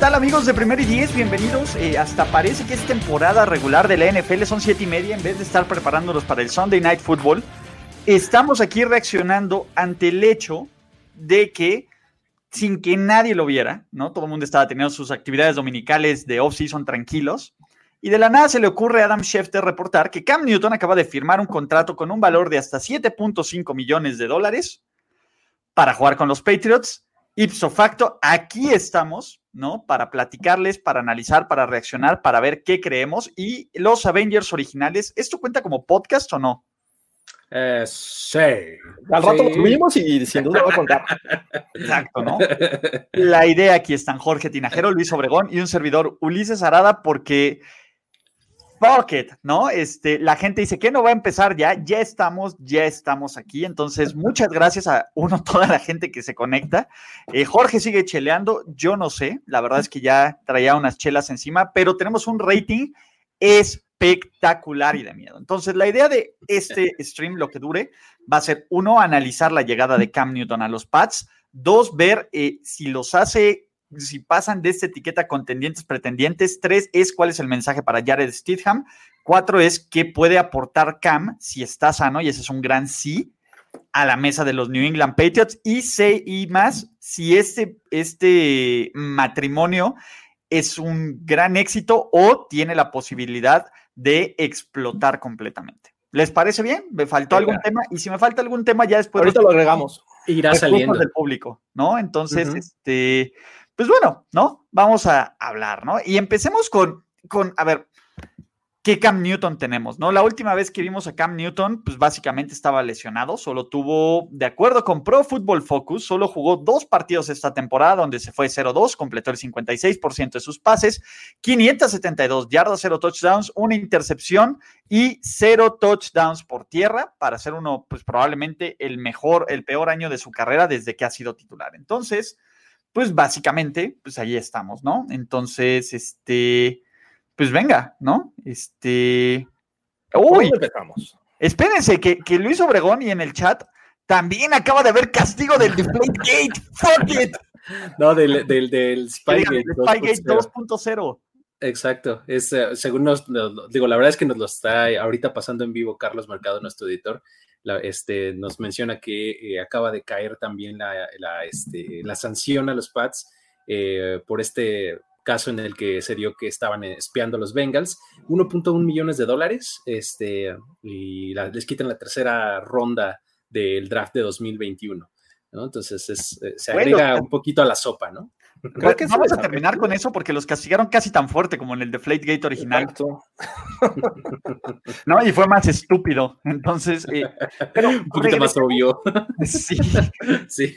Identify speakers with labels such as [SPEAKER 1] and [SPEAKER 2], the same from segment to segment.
[SPEAKER 1] Tal amigos de Primer y Diez? Bienvenidos. Eh, hasta parece que es temporada regular de la NFL, son siete y media en vez de estar preparándolos para el Sunday Night Football. Estamos aquí reaccionando ante el hecho de que sin que nadie lo viera, ¿no? Todo el mundo estaba teniendo sus actividades dominicales de off-season tranquilos. Y de la nada se le ocurre a Adam Schefter reportar que Cam Newton acaba de firmar un contrato con un valor de hasta 7.5 millones de dólares para jugar con los Patriots. Ipso facto, aquí estamos, ¿no? Para platicarles, para analizar, para reaccionar, para ver qué creemos. Y los Avengers originales, ¿esto cuenta como podcast o no?
[SPEAKER 2] Eh, sí.
[SPEAKER 3] Al rato lo subimos y sin duda va a contar.
[SPEAKER 1] Exacto, ¿no? La idea aquí están Jorge Tinajero, Luis Obregón y un servidor Ulises Arada, porque fuck it, ¿no? Este, la gente dice que no va a empezar ya, ya estamos, ya estamos aquí. Entonces, muchas gracias a uno, toda la gente que se conecta. Eh, Jorge sigue cheleando, yo no sé, la verdad es que ya traía unas chelas encima, pero tenemos un rating espectacular y de miedo. Entonces, la idea de este stream, lo que dure, va a ser uno, analizar la llegada de Cam Newton a los Pats, dos, ver eh, si los hace si pasan de esta etiqueta contendientes, pretendientes. Tres es cuál es el mensaje para Jared Stidham. Cuatro es qué puede aportar Cam si está sano, y ese es un gran sí, a la mesa de los New England Patriots. Y C y más, si este, este matrimonio es un gran éxito o tiene la posibilidad de explotar completamente. ¿Les parece bien? ¿Me faltó algún tema? Y si me falta algún tema, ya después.
[SPEAKER 3] Ahorita lo agregamos.
[SPEAKER 2] Irá saliendo.
[SPEAKER 1] del público, ¿no? Entonces, este pues bueno, ¿no? Vamos a hablar, ¿no? Y empecemos con, con, a ver, ¿qué Cam Newton tenemos, no? La última vez que vimos a Cam Newton, pues básicamente estaba lesionado, solo tuvo, de acuerdo con Pro Football Focus, solo jugó dos partidos esta temporada donde se fue 0-2, completó el 56% de sus pases, 572 yardas, 0 touchdowns, una intercepción y 0 touchdowns por tierra para ser uno, pues probablemente el mejor, el peor año de su carrera desde que ha sido titular. Entonces, pues básicamente, pues ahí estamos, ¿no? Entonces, este, pues venga, ¿no? Este, uy,
[SPEAKER 3] empezamos?
[SPEAKER 1] Espérense, que, que, Luis Obregón y en el chat también acaba de haber castigo del Deflate Gate, fuck it.
[SPEAKER 2] No, del, del, del Spygate
[SPEAKER 1] 2.0.
[SPEAKER 2] Exacto, es uh, según nos, nos, digo, la verdad es que nos lo está ahorita pasando en vivo Carlos Mercado, nuestro editor, la, este, nos menciona que eh, acaba de caer también la, la, este, la sanción a los Pats eh, por este caso en el que se dio que estaban espiando a los Bengals, 1.1 millones de dólares, este, y les quitan la tercera ronda del draft de 2021. ¿no? Entonces es, eh, se agrega un poquito a la sopa, ¿no?
[SPEAKER 1] Creo que vamos a terminar con eso porque los castigaron casi tan fuerte como en el Deflategate original. no, y fue más estúpido. Entonces, eh,
[SPEAKER 2] pero un poquito más obvio.
[SPEAKER 1] sí.
[SPEAKER 2] sí.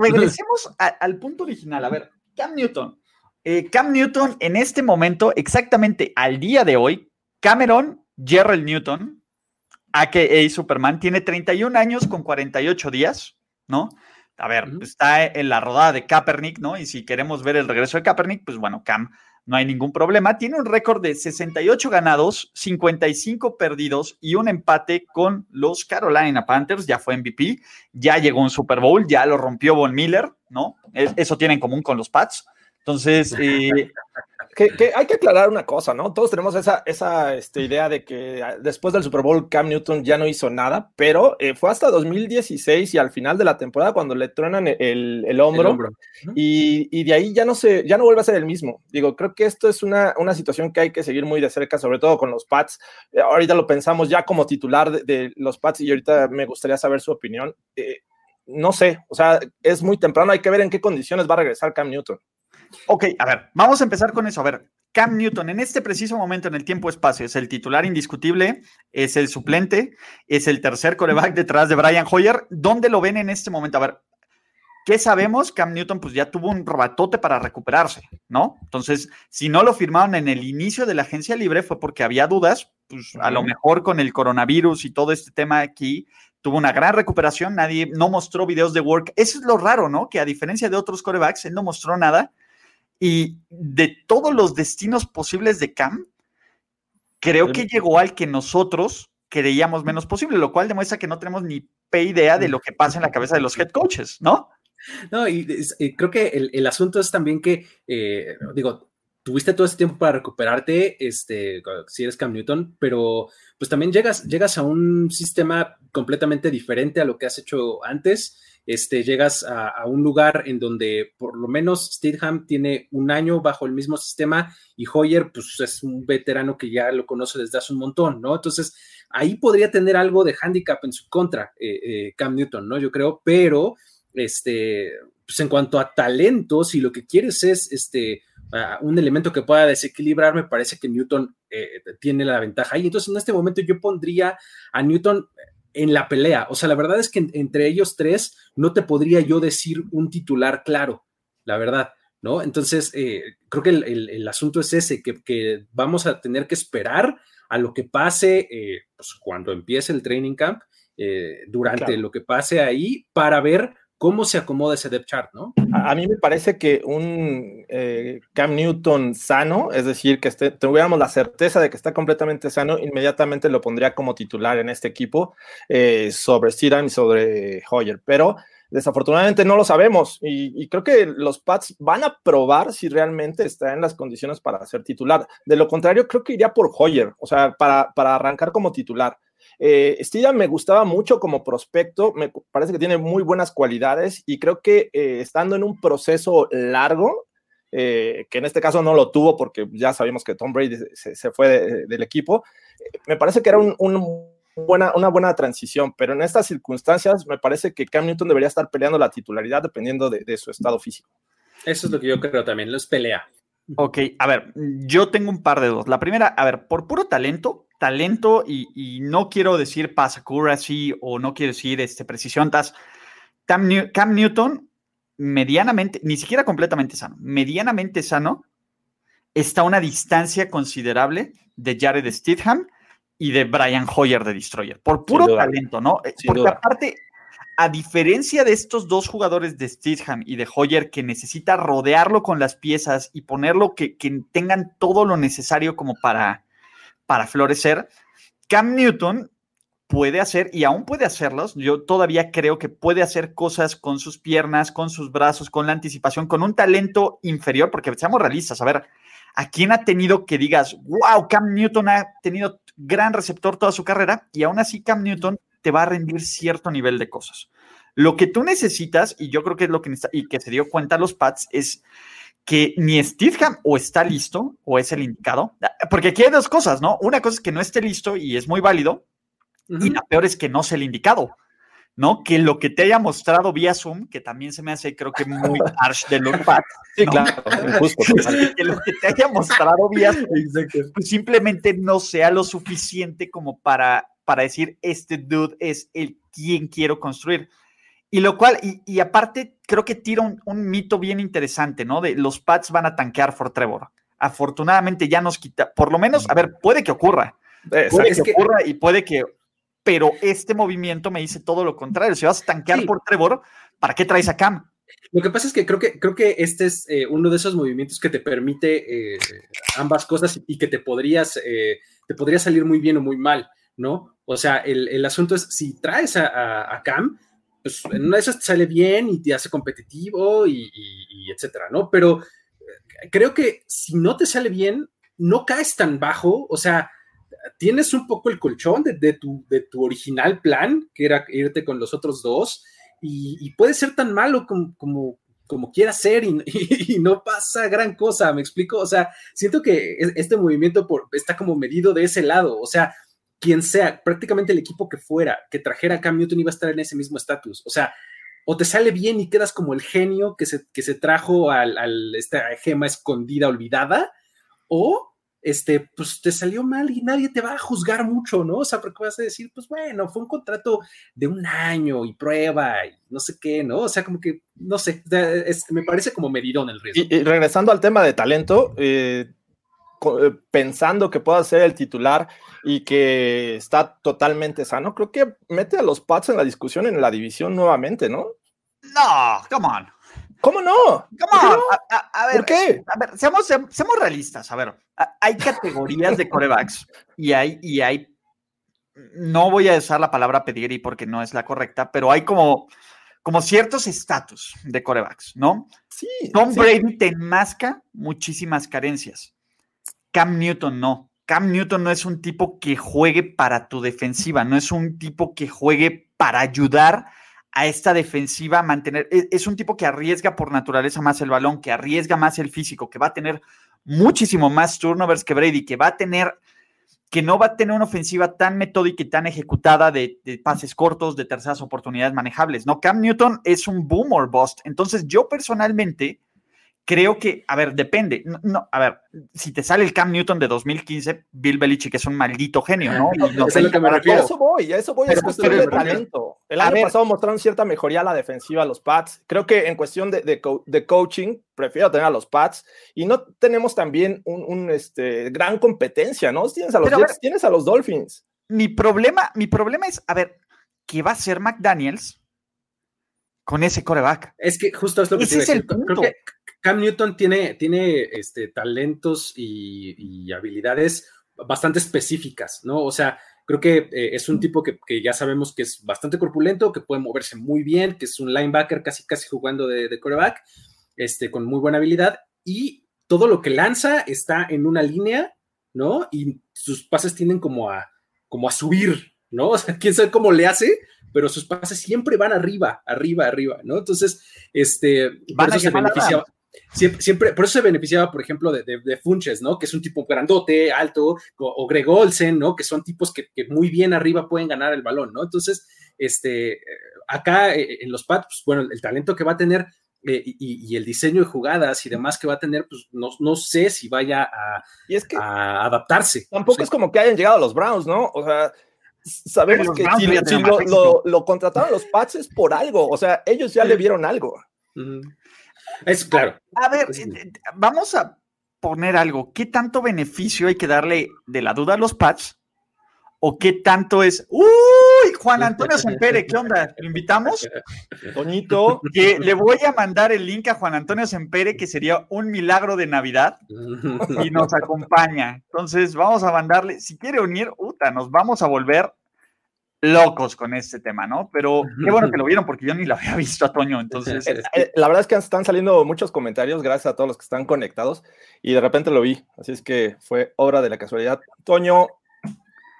[SPEAKER 1] Regresemos a, al punto original. A ver, Cam Newton. Eh, Cam Newton en este momento, exactamente al día de hoy, Cameron Gerald Newton, a.k.a. Superman, tiene 31 años con 48 días, ¿no? A ver, está en la rodada de Kaepernick, ¿no? Y si queremos ver el regreso de Kaepernick, pues bueno, Cam, no hay ningún problema. Tiene un récord de 68 ganados, 55 perdidos y un empate con los Carolina Panthers. Ya fue MVP, ya llegó un Super Bowl, ya lo rompió Von Miller, ¿no? Eso tiene en común con los Pats. Entonces, eh,
[SPEAKER 3] que, que, hay que aclarar una cosa, ¿no? Todos tenemos esa, esa este, idea de que ah, después del Super Bowl Cam Newton ya no hizo nada, pero eh, fue hasta 2016 y al final de la temporada cuando le truenan el, el hombro, el hombro. Y, y, de ahí ya no, se, ya no vuelve a ser el mismo. Digo, creo que esto es una, una situación que hay que seguir muy de cerca, sobre todo con los Pats. Eh, ahorita lo pensamos ya como titular de, de, los Pats y ahorita me gustaría saber su opinión. Eh, no sé, o sea, es muy temprano, hay que ver en qué condiciones va a regresar Cam Newton.
[SPEAKER 1] Ok, a ver, vamos a empezar con eso. A ver, Cam Newton en este preciso momento en el tiempo-espacio es el titular indiscutible, es el suplente, es el tercer coreback detrás de Brian Hoyer. ¿Dónde lo ven en este momento? A ver, ¿qué sabemos? Cam Newton pues ya tuvo un robatote para recuperarse, ¿no? Entonces, si no lo firmaron en el inicio de la agencia libre fue porque había dudas, pues a lo mejor con el coronavirus y todo este tema aquí, tuvo una gran recuperación, nadie no mostró videos de work. Eso es lo raro, ¿no? Que a diferencia de otros corebacks, él no mostró nada y de todos los destinos posibles de Cam, creo que llegó al que nosotros creíamos menos posible, lo cual demuestra que no tenemos ni idea de lo que pasa en la cabeza de los head coaches, ¿no?
[SPEAKER 2] No, y, creo que el, asunto es también que, eh, digo, tuviste todo ese tiempo para recuperarte, este, si eres Cam Newton, pero pues también llegas, llegas a un sistema completamente diferente a lo que has hecho antes este, llegas a, un lugar en donde por lo menos Stidham tiene un año bajo el mismo sistema y Hoyer, pues es un veterano que ya lo conoce desde hace un montón, ¿no? Entonces, ahí podría tener algo de handicap en su contra, eh, eh, Cam Newton, ¿no? Yo creo, pero, este, pues en cuanto a talento, si lo que quieres es, este, un elemento que pueda desequilibrar, me parece que Newton eh, tiene la ventaja. Y entonces en este momento yo pondría a Newton en la pelea. O sea, la verdad es que entre ellos tres no te podría yo decir un titular claro, la verdad, ¿no? Entonces, eh, creo que el, asunto es ese, que, vamos a tener que esperar a lo que pase eh, pues, cuando empiece el training camp, eh, durante lo que pase ahí, para ver cómo se acomoda ese depth chart, ¿no?
[SPEAKER 3] A, mí me parece que un eh, Cam Newton sano, es decir, que tuviéramos la certeza de que está completamente sano, inmediatamente lo pondría como titular en este equipo eh, sobre Steedham y sobre Hoyer, pero desafortunadamente no lo sabemos y, creo que los Pats van a probar si realmente está en las condiciones para ser titular. De lo contrario, creo que iría por Hoyer, o sea, para, para arrancar como titular. Eh, me gustaba mucho como prospecto, me parece que tiene muy buenas cualidades y creo que eh, estando en un proceso largo, eh, que en este caso no lo tuvo porque ya sabíamos que Tom Brady se, fue del equipo, eh, me parece que era buena, una buena transición, pero en estas circunstancias me parece que Cam Newton debería estar peleando la titularidad dependiendo de, su estado físico.
[SPEAKER 2] Eso es lo que yo creo también, los pelea.
[SPEAKER 1] Ok, a ver, yo tengo un par de dos. La primera, a ver, por puro talento, talento, y, no quiero decir sí o no quiero decir este, precisión, Cam, Cam Newton, medianamente, ni siquiera completamente sano, medianamente sano, está a una distancia considerable de Jared Stidham y de Brian Hoyer de Destroyer, por puro talento, ¿no? Eh, porque aparte, a diferencia de estos dos jugadores de Stidham y de Hoyer, que necesita rodearlo con las piezas y ponerlo que, que tengan todo lo necesario como para, para florecer, Cam Newton puede hacer, y aún puede hacerlos, yo todavía creo que puede hacer cosas con sus piernas, con sus brazos, con la anticipación, con un talento inferior, porque seamos realistas, a ver, ¿a quién ha tenido que digas, wow, Cam Newton ha tenido gran receptor toda su carrera y aún así Cam Newton te va a rendir cierto nivel de cosas? Lo que tú necesitas, y yo creo que es lo que y que se dio cuenta los Pats, es que ni Stidham o está listo o es el indicado, porque aquí hay dos cosas, ¿no? Una cosa es que no esté listo y es muy válido, y la peor es que no sea el indicado, ¿no? Que lo que te haya mostrado vía Zoom, que también se me hace, creo que muy harsh de los Pats. Sí, claro, justo. que lo que te haya mostrado vía Zoom, pues simplemente no sea lo suficiente como para, para decir, este dude es el quien quiero construir. Y lo cual, y, aparte, creo que tira un, mito bien interesante, ¿no? De los Pats van a tanquear por Trevor. Afortunadamente ya nos quita, por lo menos, a ver, puede que ocurra. Puede que, ocurra y puede que, pero este movimiento me dice todo lo contrario. Si vas a tanquear por Trevor, ¿para qué traes a Cam?
[SPEAKER 2] Lo que pasa es que creo que, creo que este es eh, uno de esos movimientos que te permite eh, ambas cosas y que te podrías, eh, te podría salir muy bien o muy mal, ¿no? O sea, el, asunto es si traes a Cam, pues en una de esas sale bien y te hace competitivo y, etcétera, ¿no? Pero eh, creo que si no te sale bien, no caes tan bajo, o sea, tienes un poco el colchón de, tu, de tu original plan, que era irte con los otros dos, y, puede ser tan malo como, como, como quiera ser y, no pasa gran cosa, ¿me explico? O sea, siento que este movimiento por, está como medido de ese lado, o sea, quien sea, prácticamente el equipo que fuera, que trajera a Cam Newton iba a estar en ese mismo estatus. O sea, o te sale bien y quedas como el genio que se, que se trajo a esta gema escondida, olvidada, o este, pues te salió mal y nadie te va a juzgar mucho, ¿no? O sea, porque vas a decir, pues bueno, fue un contrato de un año y prueba y no sé qué, ¿no? O sea, como que, no sé, me parece como medidón el riesgo.
[SPEAKER 3] Y, regresando al tema de talento, eh, pensando que pueda ser el titular y que está totalmente sano, creo que mete a los Pats en la discusión en la división nuevamente, ¿no?
[SPEAKER 1] No, come on.
[SPEAKER 3] ¿Cómo no?
[SPEAKER 1] ¿Cómo? A, ver, ¿Por qué? A ver, seamos, seamos realistas. A ver, hay categorías de corebacks y hay, y hay, no voy a usar la palabra pedir porque no es la correcta, pero hay como, como ciertos estatus de corebacks, ¿no?
[SPEAKER 3] Sí.
[SPEAKER 1] Tom Brady te enmasca muchísimas carencias. Cam Newton no. Cam Newton no es un tipo que juegue para tu defensiva, no es un tipo que juegue para ayudar a esta defensiva mantener. E, es, un tipo que arriesga por naturaleza más el balón, que arriesga más el físico, que va a tener muchísimo más turnovers que Brady, que va a tener, que no va a tener una ofensiva tan metódica y tan ejecutada de, de pases cortos, de terceras oportunidades manejables. No, Cam Newton es un boom or bust. Entonces, yo personalmente creo que, a ver, depende. No, a ver, si te sale el Cam Newton de 2015, Bill Belichick es un maldito genio, ¿no?
[SPEAKER 3] no sé lo que me refiero. A eso voy, a eso voy, es cuestión de talento. El año pasado mostraron cierta mejoría a la defensiva a los Pats. Creo que en cuestión de, de, coaching, prefiero tener a los Pats. Y no tenemos también un, este, gran competencia, ¿no? Tienes a los Jets, tienes a los Dolphins.
[SPEAKER 1] Mi problema, mi problema es, a ver, ¿qué va a hacer McDaniels? con ese coreback.
[SPEAKER 2] Es que justo es lo que
[SPEAKER 1] ese es el punto.
[SPEAKER 2] Cam Newton tiene, tiene este, talentos y, habilidades bastante específicas, ¿no? O sea, creo que eh, es un tipo que, ya sabemos que es bastante corpulento, que puede moverse muy bien, que es un linebacker casi casi jugando de, de coreback, este, con muy buena habilidad y todo lo que lanza está en una línea, ¿no? Y sus pases tienden como a, como a subir, ¿no? O sea, quién sabe cómo le hace, pero sus pases siempre van arriba, arriba, arriba, ¿no? Entonces, este, por eso se beneficia, Siempre, por eso se beneficiaba, por ejemplo, de, Funches, ¿no? Que es un tipo grandote, alto, o, Greg Olsen, ¿no? Que son tipos que, muy bien arriba pueden ganar el balón, ¿no? Entonces, este, acá eh, en los Pats, pues, bueno, el talento que va a tener eh, y, el diseño de jugadas y demás que va a tener, pues no, sé si vaya a,
[SPEAKER 3] y es que
[SPEAKER 2] a adaptarse.
[SPEAKER 3] Tampoco es como que hayan llegado a los Browns, ¿no? O sea, sabemos que si, lo, lo, contrataron los Pats es por algo, o sea, ellos ya le vieron algo.
[SPEAKER 2] Es claro.
[SPEAKER 1] A ver, eh, vamos a poner algo. ¿Qué tanto beneficio hay que darle de la duda a los Pats? ¿O qué tanto es? ¡Uy! Juan Antonio Sempere, ¿qué onda? ¿Lo invitamos?
[SPEAKER 3] Toñito.
[SPEAKER 1] Que le voy a mandar el link a Juan Antonio Sempere, que sería un milagro de Navidad, y nos acompaña. Entonces, vamos a mandarle, si quiere unir, Uta, nos vamos a volver locos con este tema, ¿no? Pero qué bueno que lo vieron porque yo ni lo había visto a Toño, entonces...
[SPEAKER 3] Eh, eh, la verdad es que están saliendo muchos comentarios gracias a todos los que están conectados y de repente lo vi, así es que fue obra de la casualidad. Toño,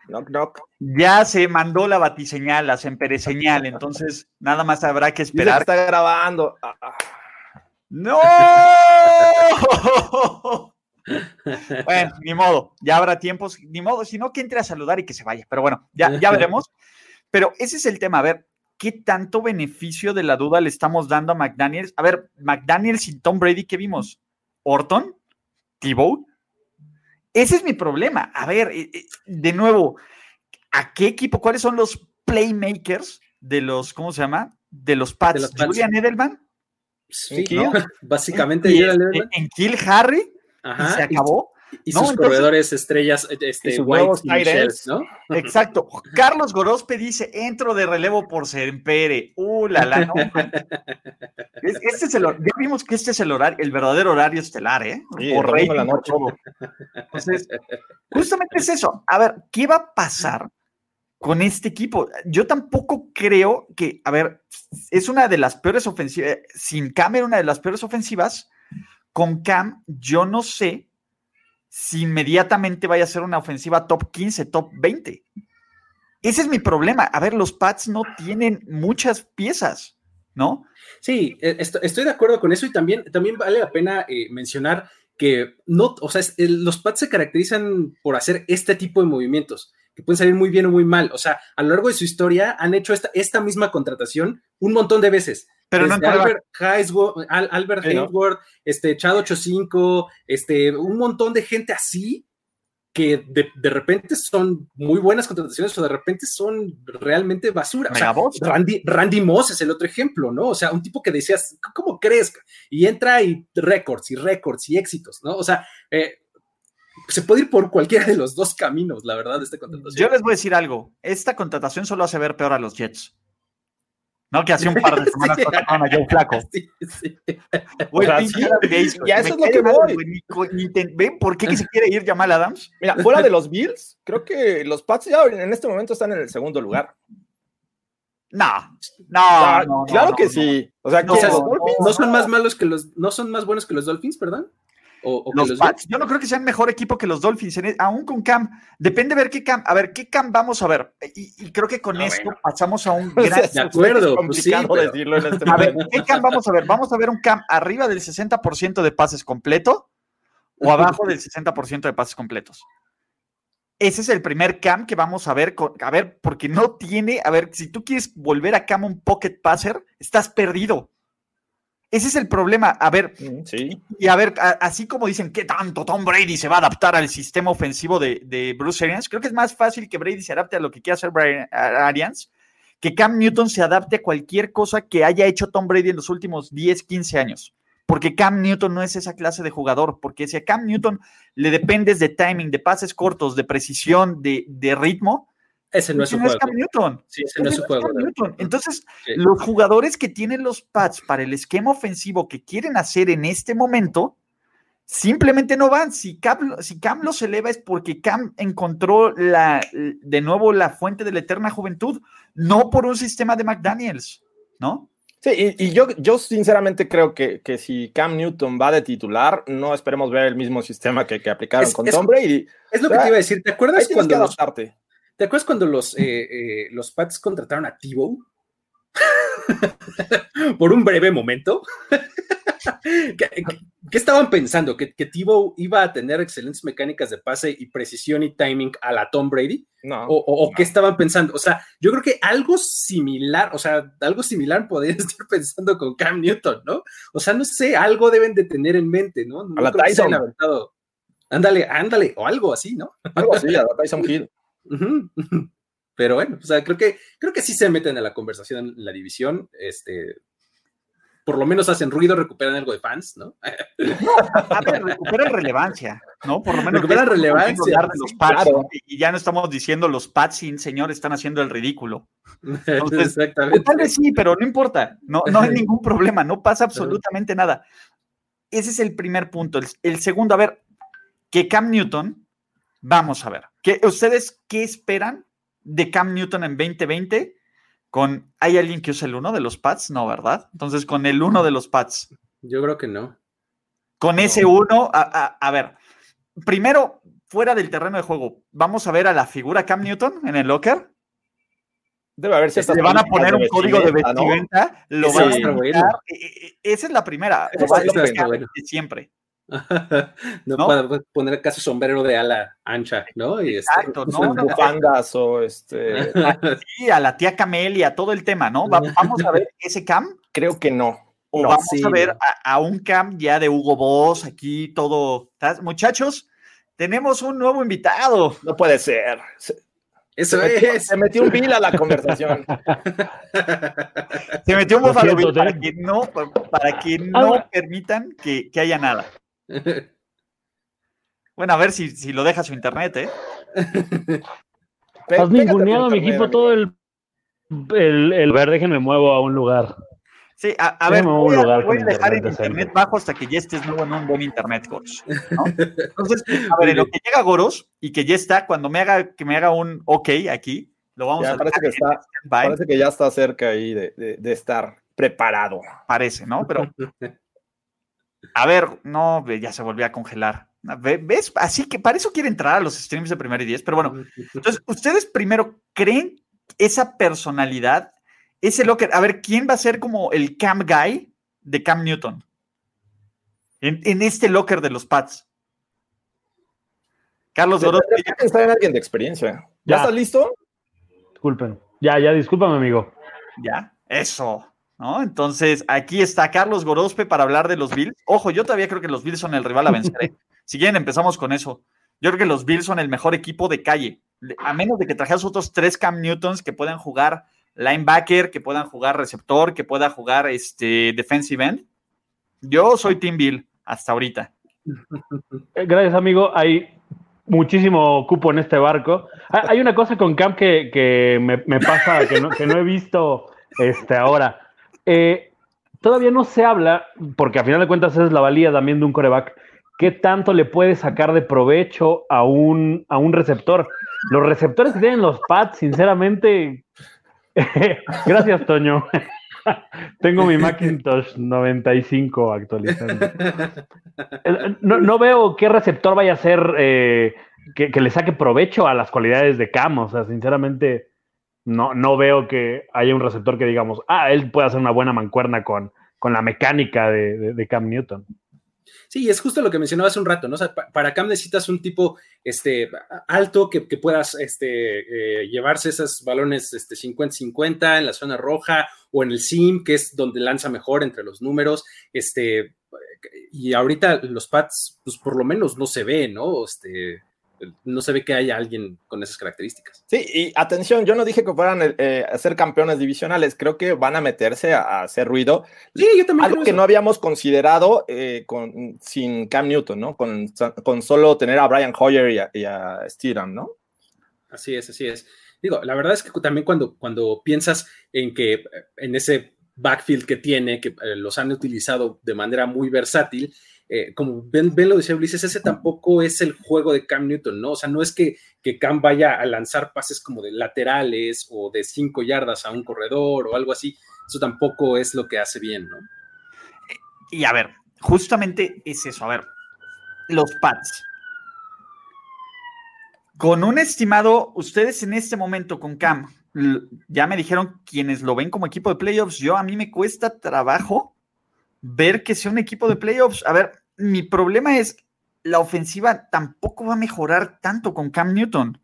[SPEAKER 3] knock, knock.
[SPEAKER 1] Ya se mandó la batiseñal, la sempereseñal, entonces nada más habrá que esperar.
[SPEAKER 3] está grabando. Ah, ah.
[SPEAKER 1] ¡No! bueno, ni modo, ya habrá tiempos, ni modo, sino que entre a saludar y que se vaya, pero bueno, ya, ya veremos. Pero ese es el tema, a ver, ¿qué tanto beneficio de la duda le estamos dando a McDaniels? A ver, McDaniels y Tom Brady, ¿qué vimos? ¿Orton? ¿Thibaut? Ese es mi problema. A ver, eh, eh, de nuevo, ¿a qué equipo? ¿Cuáles son los playmakers de los, ¿cómo se llama? De los Pats. ¿De Julian Edelman?
[SPEAKER 2] Sí, básicamente.
[SPEAKER 1] En, en Kill Harry y se acabó.
[SPEAKER 2] Y, sus corredores estrellas, este, White
[SPEAKER 1] ¿no? Exacto. Carlos Gorospe dice, entro de relevo por Sempere. Uh, la, la, no. este es el, ya vimos que este es el horario, el verdadero horario estelar, ¿eh?
[SPEAKER 3] por rey, la noche.
[SPEAKER 1] Entonces, justamente es eso. A ver, ¿qué va a pasar con este equipo? Yo tampoco creo que, a ver, es una de las peores ofensivas, sin Cam una de las peores ofensivas, con Cam, yo no sé si inmediatamente vaya a ser una ofensiva top 15, top 20. Ese es mi problema. A ver, los Pats no tienen muchas piezas, ¿no?
[SPEAKER 2] Sí, e, estoy de acuerdo con eso y también, también vale la pena eh, mencionar que no, o sea, los Pats se caracterizan por hacer este tipo de movimientos que pueden salir muy bien o muy mal. O sea, a lo largo de su historia han hecho esta, esta misma contratación un montón de veces Pero no Albert Haysworth, Albert Hayward, este, Chad 85, este, un montón de gente así que de, repente son muy buenas contrataciones o de repente son realmente basura. Randy, Randy Moss es el otro ejemplo, ¿no? O sea, un tipo que decías, ¿cómo crees? Y entra y récords y récords y éxitos, ¿no? O sea, eh, se puede ir por cualquiera de los dos caminos, la verdad, de esta contratación.
[SPEAKER 1] Yo les voy a decir algo. Esta contratación solo hace ver peor a los Jets. ¿No? Que hace un par de semanas sí. a Joe Flaco. Sí, sí.
[SPEAKER 3] ya eso es lo que voy.
[SPEAKER 1] ¿Ven por qué se quiere ir Jamal Adams?
[SPEAKER 3] Mira, fuera de los Bills, creo que los Pats ya en este momento están en el segundo lugar.
[SPEAKER 1] No, no, no,
[SPEAKER 3] claro que sí. O sea,
[SPEAKER 2] no, no, son más malos que los, no son más buenos que los Dolphins, perdón
[SPEAKER 1] los, Pats, yo no creo que sean mejor equipo que los Dolphins, e, aún con Cam. Depende de ver qué Cam, a ver, qué Cam vamos a ver. Y, creo que con esto pasamos a un
[SPEAKER 2] gran. de acuerdo,
[SPEAKER 1] pues complicado decirlo en este A ver, ¿qué Cam vamos a ver? ¿Vamos a ver un Cam arriba del 60% de pases completo o abajo del 60% de pases completos? Ese es el primer Cam que vamos a ver. a ver, porque no tiene. A ver, si tú quieres volver a Cam un pocket passer, estás perdido. Ese es el problema. A ver,
[SPEAKER 3] mm, sí.
[SPEAKER 1] y a ver, así como dicen que tanto Tom Brady se va a adaptar al sistema ofensivo de, Bruce Arians, creo que es más fácil que Brady se adapte a lo que quiera hacer Brian Arians, que Cam Newton se adapte a cualquier cosa que haya hecho Tom Brady en los últimos 10, 15 años. Porque Cam Newton no es esa clase de jugador, porque si a Cam Newton le dependes de timing, de pases cortos, de precisión, de, de ritmo,
[SPEAKER 2] ese no es su juego.
[SPEAKER 1] Newton.
[SPEAKER 2] Sí, ese no es su juego.
[SPEAKER 1] Entonces, los jugadores que tienen los pads para el esquema ofensivo que quieren hacer en este momento, simplemente no van. Si Cam, si Cam los eleva es porque Cam encontró la, de nuevo la fuente de la eterna juventud, no por un sistema de McDaniels, ¿no?
[SPEAKER 3] Sí, y, yo, yo sinceramente creo que, que, si Cam Newton va de titular, no esperemos ver el mismo sistema que, que aplicaron con Tom Brady.
[SPEAKER 2] Es lo que te iba a decir. ¿Te acuerdas cuando ¿Te acuerdas cuando los, eh, eh, los Pats contrataron a Tivo? Por un breve momento. ¿Qué, estaban pensando? ¿Que, que iba a tener excelentes mecánicas de pase y precisión y timing a la Tom Brady?
[SPEAKER 3] No.
[SPEAKER 2] ¿O, qué estaban pensando? O sea, yo creo que algo similar, o sea, algo similar podrían estar pensando con Cam Newton, ¿no? O sea, no sé, algo deben de tener en mente, ¿no?
[SPEAKER 3] a la Tyson.
[SPEAKER 2] Ándale, ándale, o algo así, ¿no?
[SPEAKER 3] Algo así, a la Tyson Hill.
[SPEAKER 2] Pero bueno, o sea, creo que, creo que sí se meten a la conversación en la división. Este, por lo menos hacen ruido, recuperan algo de fans, ¿no?
[SPEAKER 1] recuperan relevancia, ¿no? Por lo menos
[SPEAKER 2] recuperan relevancia.
[SPEAKER 1] Y ya no estamos diciendo los Pats sin señor están haciendo el ridículo.
[SPEAKER 2] Exactamente.
[SPEAKER 1] Tal vez sí, pero no importa, no, no hay ningún problema, no pasa absolutamente nada. Ese es el primer punto. el segundo, a ver, que Cam Newton Vamos a ver. ¿Qué, ¿Ustedes qué esperan de Cam Newton en 2020? Con, ¿Hay alguien que use el 1 de los pads? No, ¿verdad? Entonces, con el 1 de los pads.
[SPEAKER 2] Yo creo que no.
[SPEAKER 1] Con ese 1, a, ver, primero, fuera del terreno de juego, vamos a ver a la figura Cam Newton en el locker.
[SPEAKER 3] Debe haber si
[SPEAKER 1] Le van a poner un código de vestimenta, lo van a bueno. E, e, Esa es la primera. siempre.
[SPEAKER 2] no, puede poner casi sombrero de ala ancha, ¿no?
[SPEAKER 1] Y este, Exacto,
[SPEAKER 3] ¿no? Bufandas o este.
[SPEAKER 1] Sí, a la tía Camelia, todo el tema, ¿no? Vamos a ver ese cam.
[SPEAKER 3] Creo que no.
[SPEAKER 1] O vamos a ver a, un cam ya de Hugo Boss, aquí todo. Muchachos, tenemos un nuevo invitado.
[SPEAKER 3] No puede ser.
[SPEAKER 2] Eso
[SPEAKER 3] se metió, Se metió un bill a la conversación.
[SPEAKER 1] se metió un búfalo para que no, para que no permitan que, que haya nada. Bueno, a ver si, si lo deja su internet, ¿eh?
[SPEAKER 4] Has ninguneado a mi equipo todo el, el, el ver, déjenme muevo a un lugar.
[SPEAKER 1] Sí, a, ver, voy, a, voy a dejar el internet bajo hasta que ya estés nuevo en un buen internet, Goros. Entonces, a ver, en lo que llega Goros y que ya está, cuando me haga, que me haga un OK aquí, lo vamos a
[SPEAKER 3] parece que está, Parece que ya está cerca ahí de, de, de estar preparado.
[SPEAKER 1] Parece, ¿no? Pero a ver, no, ya se volvió a congelar. ¿Ves? Así que para eso quiere entrar a los streams de primer y diez, pero bueno. Entonces, ustedes primero creen esa personalidad, ese locker. A ver, ¿quién va a ser como el Cam Guy de Cam Newton? En, este locker de los Pats. Carlos
[SPEAKER 3] Dorothy. pensar en alguien de experiencia. ¿Ya, estás listo?
[SPEAKER 4] Disculpen. Ya, ya, discúlpame, amigo.
[SPEAKER 1] Ya, eso. ¿No? Entonces, aquí está Carlos Gorospe para hablar de los Bills. Ojo, yo todavía creo que los Bills son el rival a vencer. ¿eh? si quieren, empezamos con eso. Yo creo que los Bills son el mejor equipo de calle. A menos de que trajeras otros tres Cam Newtons que puedan jugar linebacker, que puedan jugar receptor, que pueda jugar este defensive end. Yo soy Team Bill hasta ahorita.
[SPEAKER 4] Eh, gracias, amigo. Hay muchísimo cupo en este barco. Ah, hay una cosa con Cam que, me, pasa, que no, que no he visto este, ahora. Eh, todavía no se habla, porque a final de cuentas es la valía también de un coreback, qué tanto le puede sacar de provecho a un, a un receptor. Los receptores que tienen los pads, sinceramente, gracias Toño. Tengo mi Macintosh 95 actualizando. No, veo qué receptor vaya a ser eh, que, que, le saque provecho a las cualidades de Cam. O sea, sinceramente, no, no veo que haya un receptor que digamos, ah, él puede hacer una buena mancuerna con, con la mecánica de, Cam Newton.
[SPEAKER 2] Sí, es justo lo que mencionaba hace un rato, ¿no? O sea, para Cam necesitas un tipo este, alto que, puedas este, eh, llevarse esos balones este, 50-50 en la zona roja o en el sim, que es donde lanza mejor entre los números. Este, y ahorita los pads, pues por lo menos no se ve, ¿no? Este, no se ve que haya alguien con esas características.
[SPEAKER 3] Sí, y atención, yo no dije que fueran eh, a ser campeones divisionales, creo que van a meterse a, hacer ruido.
[SPEAKER 2] Sí, yo también.
[SPEAKER 3] Algo que no habíamos considerado eh, con, sin Cam Newton, ¿no? Con, con, solo tener a Brian Hoyer y a, a ¿no?
[SPEAKER 2] Así es, así es. Digo, la verdad es que también cuando, cuando piensas en que en ese backfield que tiene, que eh, los han utilizado de manera muy versátil, eh, como Ben, lo decía Ulises, ese tampoco es el juego de Cam Newton, ¿no? O sea, no es que, que Cam vaya a lanzar pases como de laterales o de cinco yardas a un corredor o algo así. Eso tampoco es lo que hace bien, ¿no?
[SPEAKER 1] Y a ver, justamente es eso. A ver, los pads. Con un estimado, ustedes en este momento con Cam, ya me dijeron quienes lo ven como equipo de playoffs, yo a mí me cuesta trabajo ver que sea un equipo de playoffs. A ver, mi problema es la ofensiva tampoco va a mejorar tanto con Cam Newton.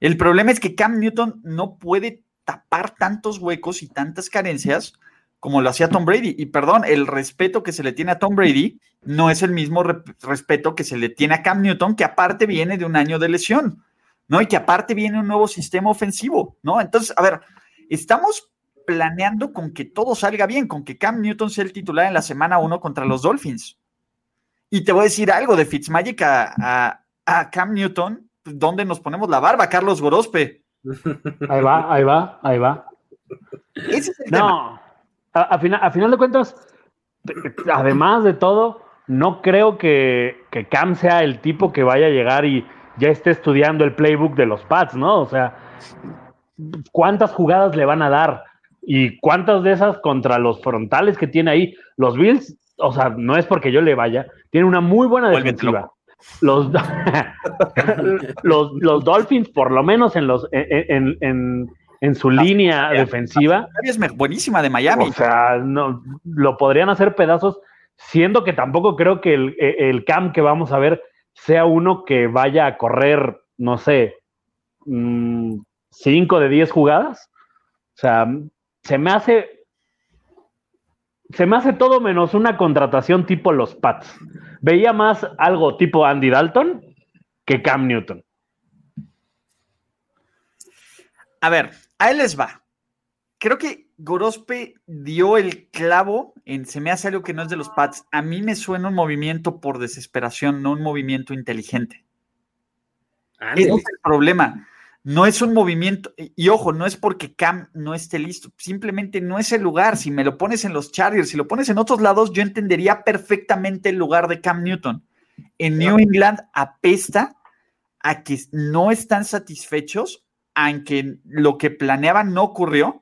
[SPEAKER 1] El problema es que Cam Newton no puede tapar tantos huecos y tantas carencias como lo hacía Tom Brady. Y perdón, el respeto que se le tiene a Tom Brady no es el mismo respeto que se le tiene a Cam Newton, que aparte viene de un año de lesión, ¿no? Y que aparte viene un nuevo sistema ofensivo, ¿no? Entonces, a ver, estamos planeando con que todo salga bien, con que Cam Newton sea el titular en la semana 1 contra los Dolphins. Y te voy a decir algo de Fitzmagic a, a, Cam Newton, ¿dónde nos ponemos la barba, Carlos Gorospe?
[SPEAKER 4] Ahí va, ahí va, ahí va. no, A, final, final de cuentas, además de todo, no creo que, que Cam sea el tipo que vaya a llegar y ya esté estudiando el playbook de los Pats, ¿no? O sea, ¿cuántas jugadas le van a dar? ¿Y cuántas de esas contra los frontales que tiene ahí? Los Bills, o sea, no es porque yo le vaya, tiene una muy buena defensiva. Los, los, los, Dolphins, por lo menos en, los, en, en, en su línea defensiva.
[SPEAKER 1] Es buenísima de Miami.
[SPEAKER 4] O sea, no, lo podrían hacer pedazos, siendo que tampoco creo que el, el camp que vamos a ver sea uno que vaya a correr, no sé, 5 mm, de 10 jugadas. O sea, se me hace. Se me hace todo menos una contratación tipo los Pats. Veía más algo tipo Andy Dalton que Cam Newton.
[SPEAKER 1] A ver, a él les va. Creo que Gorospe dio el clavo en se me hace algo que no es de los Pats. A mí me suena un movimiento por desesperación, no un movimiento inteligente. Ese es el problema. No es un movimiento, y, ojo, no es porque Cam no esté listo, simplemente no es el lugar. Si me lo pones en los Chargers, si lo pones en otros lados, yo entendería perfectamente el lugar de Cam Newton. En New England apesta a que no están satisfechos, aunque lo que planeaban no ocurrió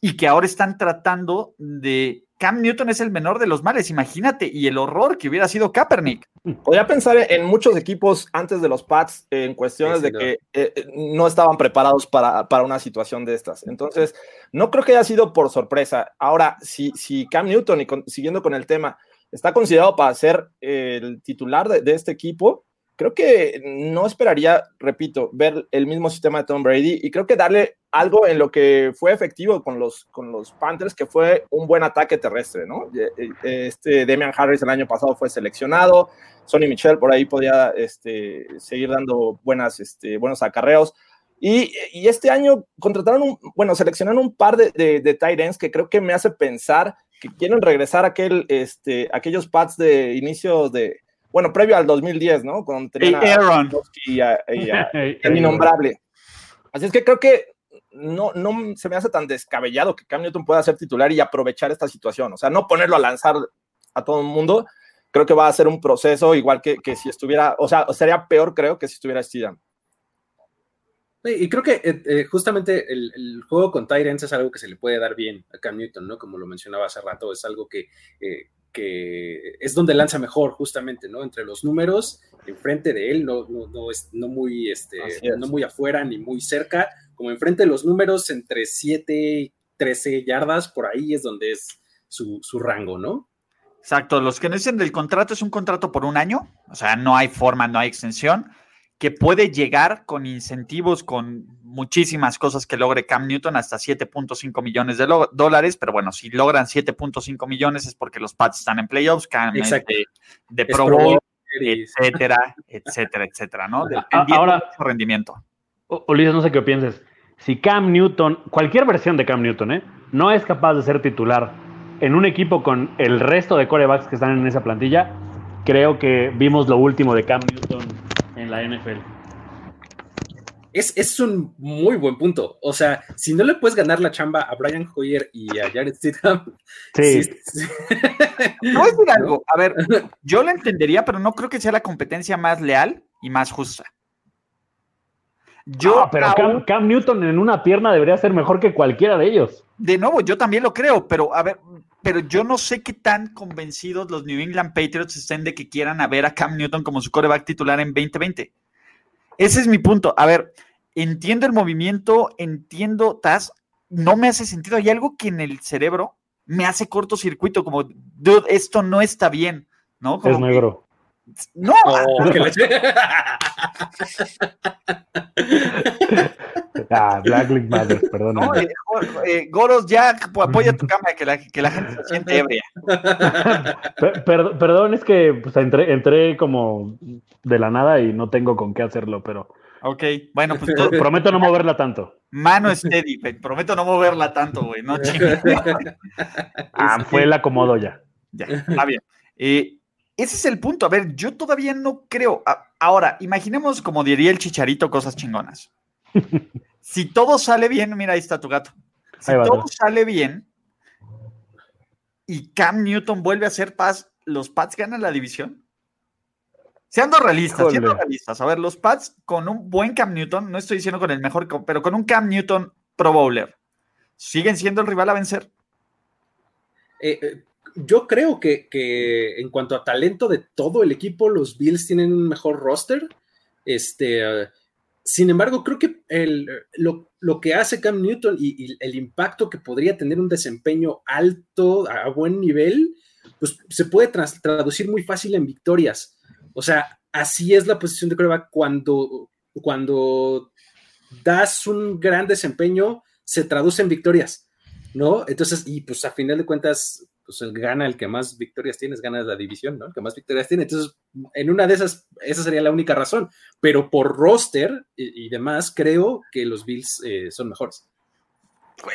[SPEAKER 1] y que ahora están tratando de Cam Newton es el menor de los males, imagínate, y el horror que hubiera sido Kaepernick.
[SPEAKER 3] Podría pensar en muchos equipos antes de los Pats en cuestiones de que eh, eh, no estaban preparados para, una situación de estas. Entonces, no creo que haya sido por sorpresa. Ahora, si, si Cam Newton, y siguiendo con el tema, está considerado para ser el titular de, este equipo, creo que no esperaría, repito, ver el mismo sistema de Tom Brady y creo que darle algo en lo que fue efectivo con los, con los Panthers, que fue un buen ataque terrestre, ¿no? Este Demian Harris el año pasado fue seleccionado, Sonny Michel por ahí podía este, seguir dando buenas, este, buenos acarreos. Y, y, este año contrataron, un, bueno, seleccionaron un par de, de, de tight ends que creo que me hace pensar que quieren regresar a aquel, este, aquellos pads de inicio de, bueno, previo al 2010, ¿no? Cuando tenían y a, el innombrable. Así es que creo que no, no se me hace tan descabellado que Cam Newton pueda ser titular y aprovechar esta situación. O sea, no ponerlo a lanzar a todo el mundo. Creo que va a ser un proceso igual que, que si estuviera, o sea, sería peor creo que si estuviera Steedham.
[SPEAKER 2] Y creo que eh, eh, justamente el, juego con Tyrants es algo que se le puede dar bien a Cam Newton, ¿no? Como lo mencionaba hace rato, es algo que, eh, que es donde lanza mejor, justamente, ¿no? Entre los números, enfrente de él, no, no, no, es, no, muy, este, no muy afuera ni muy cerca, como enfrente de los números, entre 7 y 13 yardas, por ahí es donde es su, su rango, ¿no?
[SPEAKER 1] Exacto, los que no dicen del contrato es un contrato por un año, o sea, no hay forma, no hay extensión que puede llegar con incentivos, con muchísimas cosas que logre Cam Newton, hasta 7.5 millones de dólares, pero bueno, si logran 7.5 millones es porque los Pats están en playoffs, Cam de, de Pro Bowl, etcétera, etcétera, etcétera, ¿no?
[SPEAKER 4] Ahora,
[SPEAKER 1] su rendimiento.
[SPEAKER 4] Ulises, no sé qué pienses. Si Cam Newton, cualquier versión de Cam Newton, ¿eh? no es capaz de ser titular en un equipo con el resto de corebacks que están en esa plantilla, creo que vimos lo último de Cam Newton en la NFL.
[SPEAKER 2] Es, es, un muy buen punto. O sea, si no le puedes ganar la chamba a Brian Hoyer y a Jared Stidham.
[SPEAKER 1] Sí. No es decir algo. A ver, yo lo entendería, pero no creo que sea la competencia más leal y más justa.
[SPEAKER 4] Yo, pero Cam, Newton en una pierna debería ser mejor que cualquiera de ellos.
[SPEAKER 1] De nuevo, yo también lo creo, pero a ver, pero yo no sé qué tan convencidos los New England Patriots estén de que quieran a ver a Cam Newton como su coreback titular en 2020. Ese es mi punto. A ver, entiendo el movimiento, entiendo Taz, no me hace sentido. Hay algo que en el cerebro me hace cortocircuito, como, dude, esto no está bien, ¿no?
[SPEAKER 4] es negro.
[SPEAKER 1] No. Oh,
[SPEAKER 4] ah, Black League Matter, perdón. No,
[SPEAKER 1] eh, eh, Goros, ya apoya tu cámara, que la, que la gente se siente ebria.
[SPEAKER 4] perdón, es que pues, entré, entré como de la nada y no tengo con qué hacerlo, pero.
[SPEAKER 1] Ok, bueno, pues
[SPEAKER 4] prometo no moverla tanto.
[SPEAKER 1] Mano steady, prometo no moverla tanto, güey, no chingues.
[SPEAKER 4] ah, fue el acomodo ya.
[SPEAKER 1] Ya, está bien. Eh, ese es el punto. A ver, yo todavía no creo. Ahora, imaginemos, como diría el chicharito, cosas chingonas. si todo sale bien, mira, ahí está tu gato. Si todo sale bien y Cam Newton vuelve a ser Paz, ¿los Pats ganan la división? Siendo realistas, siendo realistas. A ver, los Pats con un buen Cam Newton, no estoy diciendo con el mejor, pero con un Cam Newton Pro Bowler, ¿siguen siendo el rival a vencer?
[SPEAKER 2] Eh, eh yo creo que, en cuanto a talento de todo el equipo, los Bills tienen un mejor roster. Este, sin embargo, creo que lo, que hace Cam Newton y, el impacto que podría tener un desempeño alto, a, buen nivel, pues se puede traducir muy fácil en victorias. O sea, así es la posición de prueba cuando, cuando das un gran desempeño, se traduce en victorias, ¿no? Entonces, y pues a final de cuentas, pues gana el que más victorias tienes, gana la división, ¿no? El que más victorias tiene. Entonces, en una de esas, esa sería la única razón. Pero por roster y, demás, creo que los Bills eh, son mejores.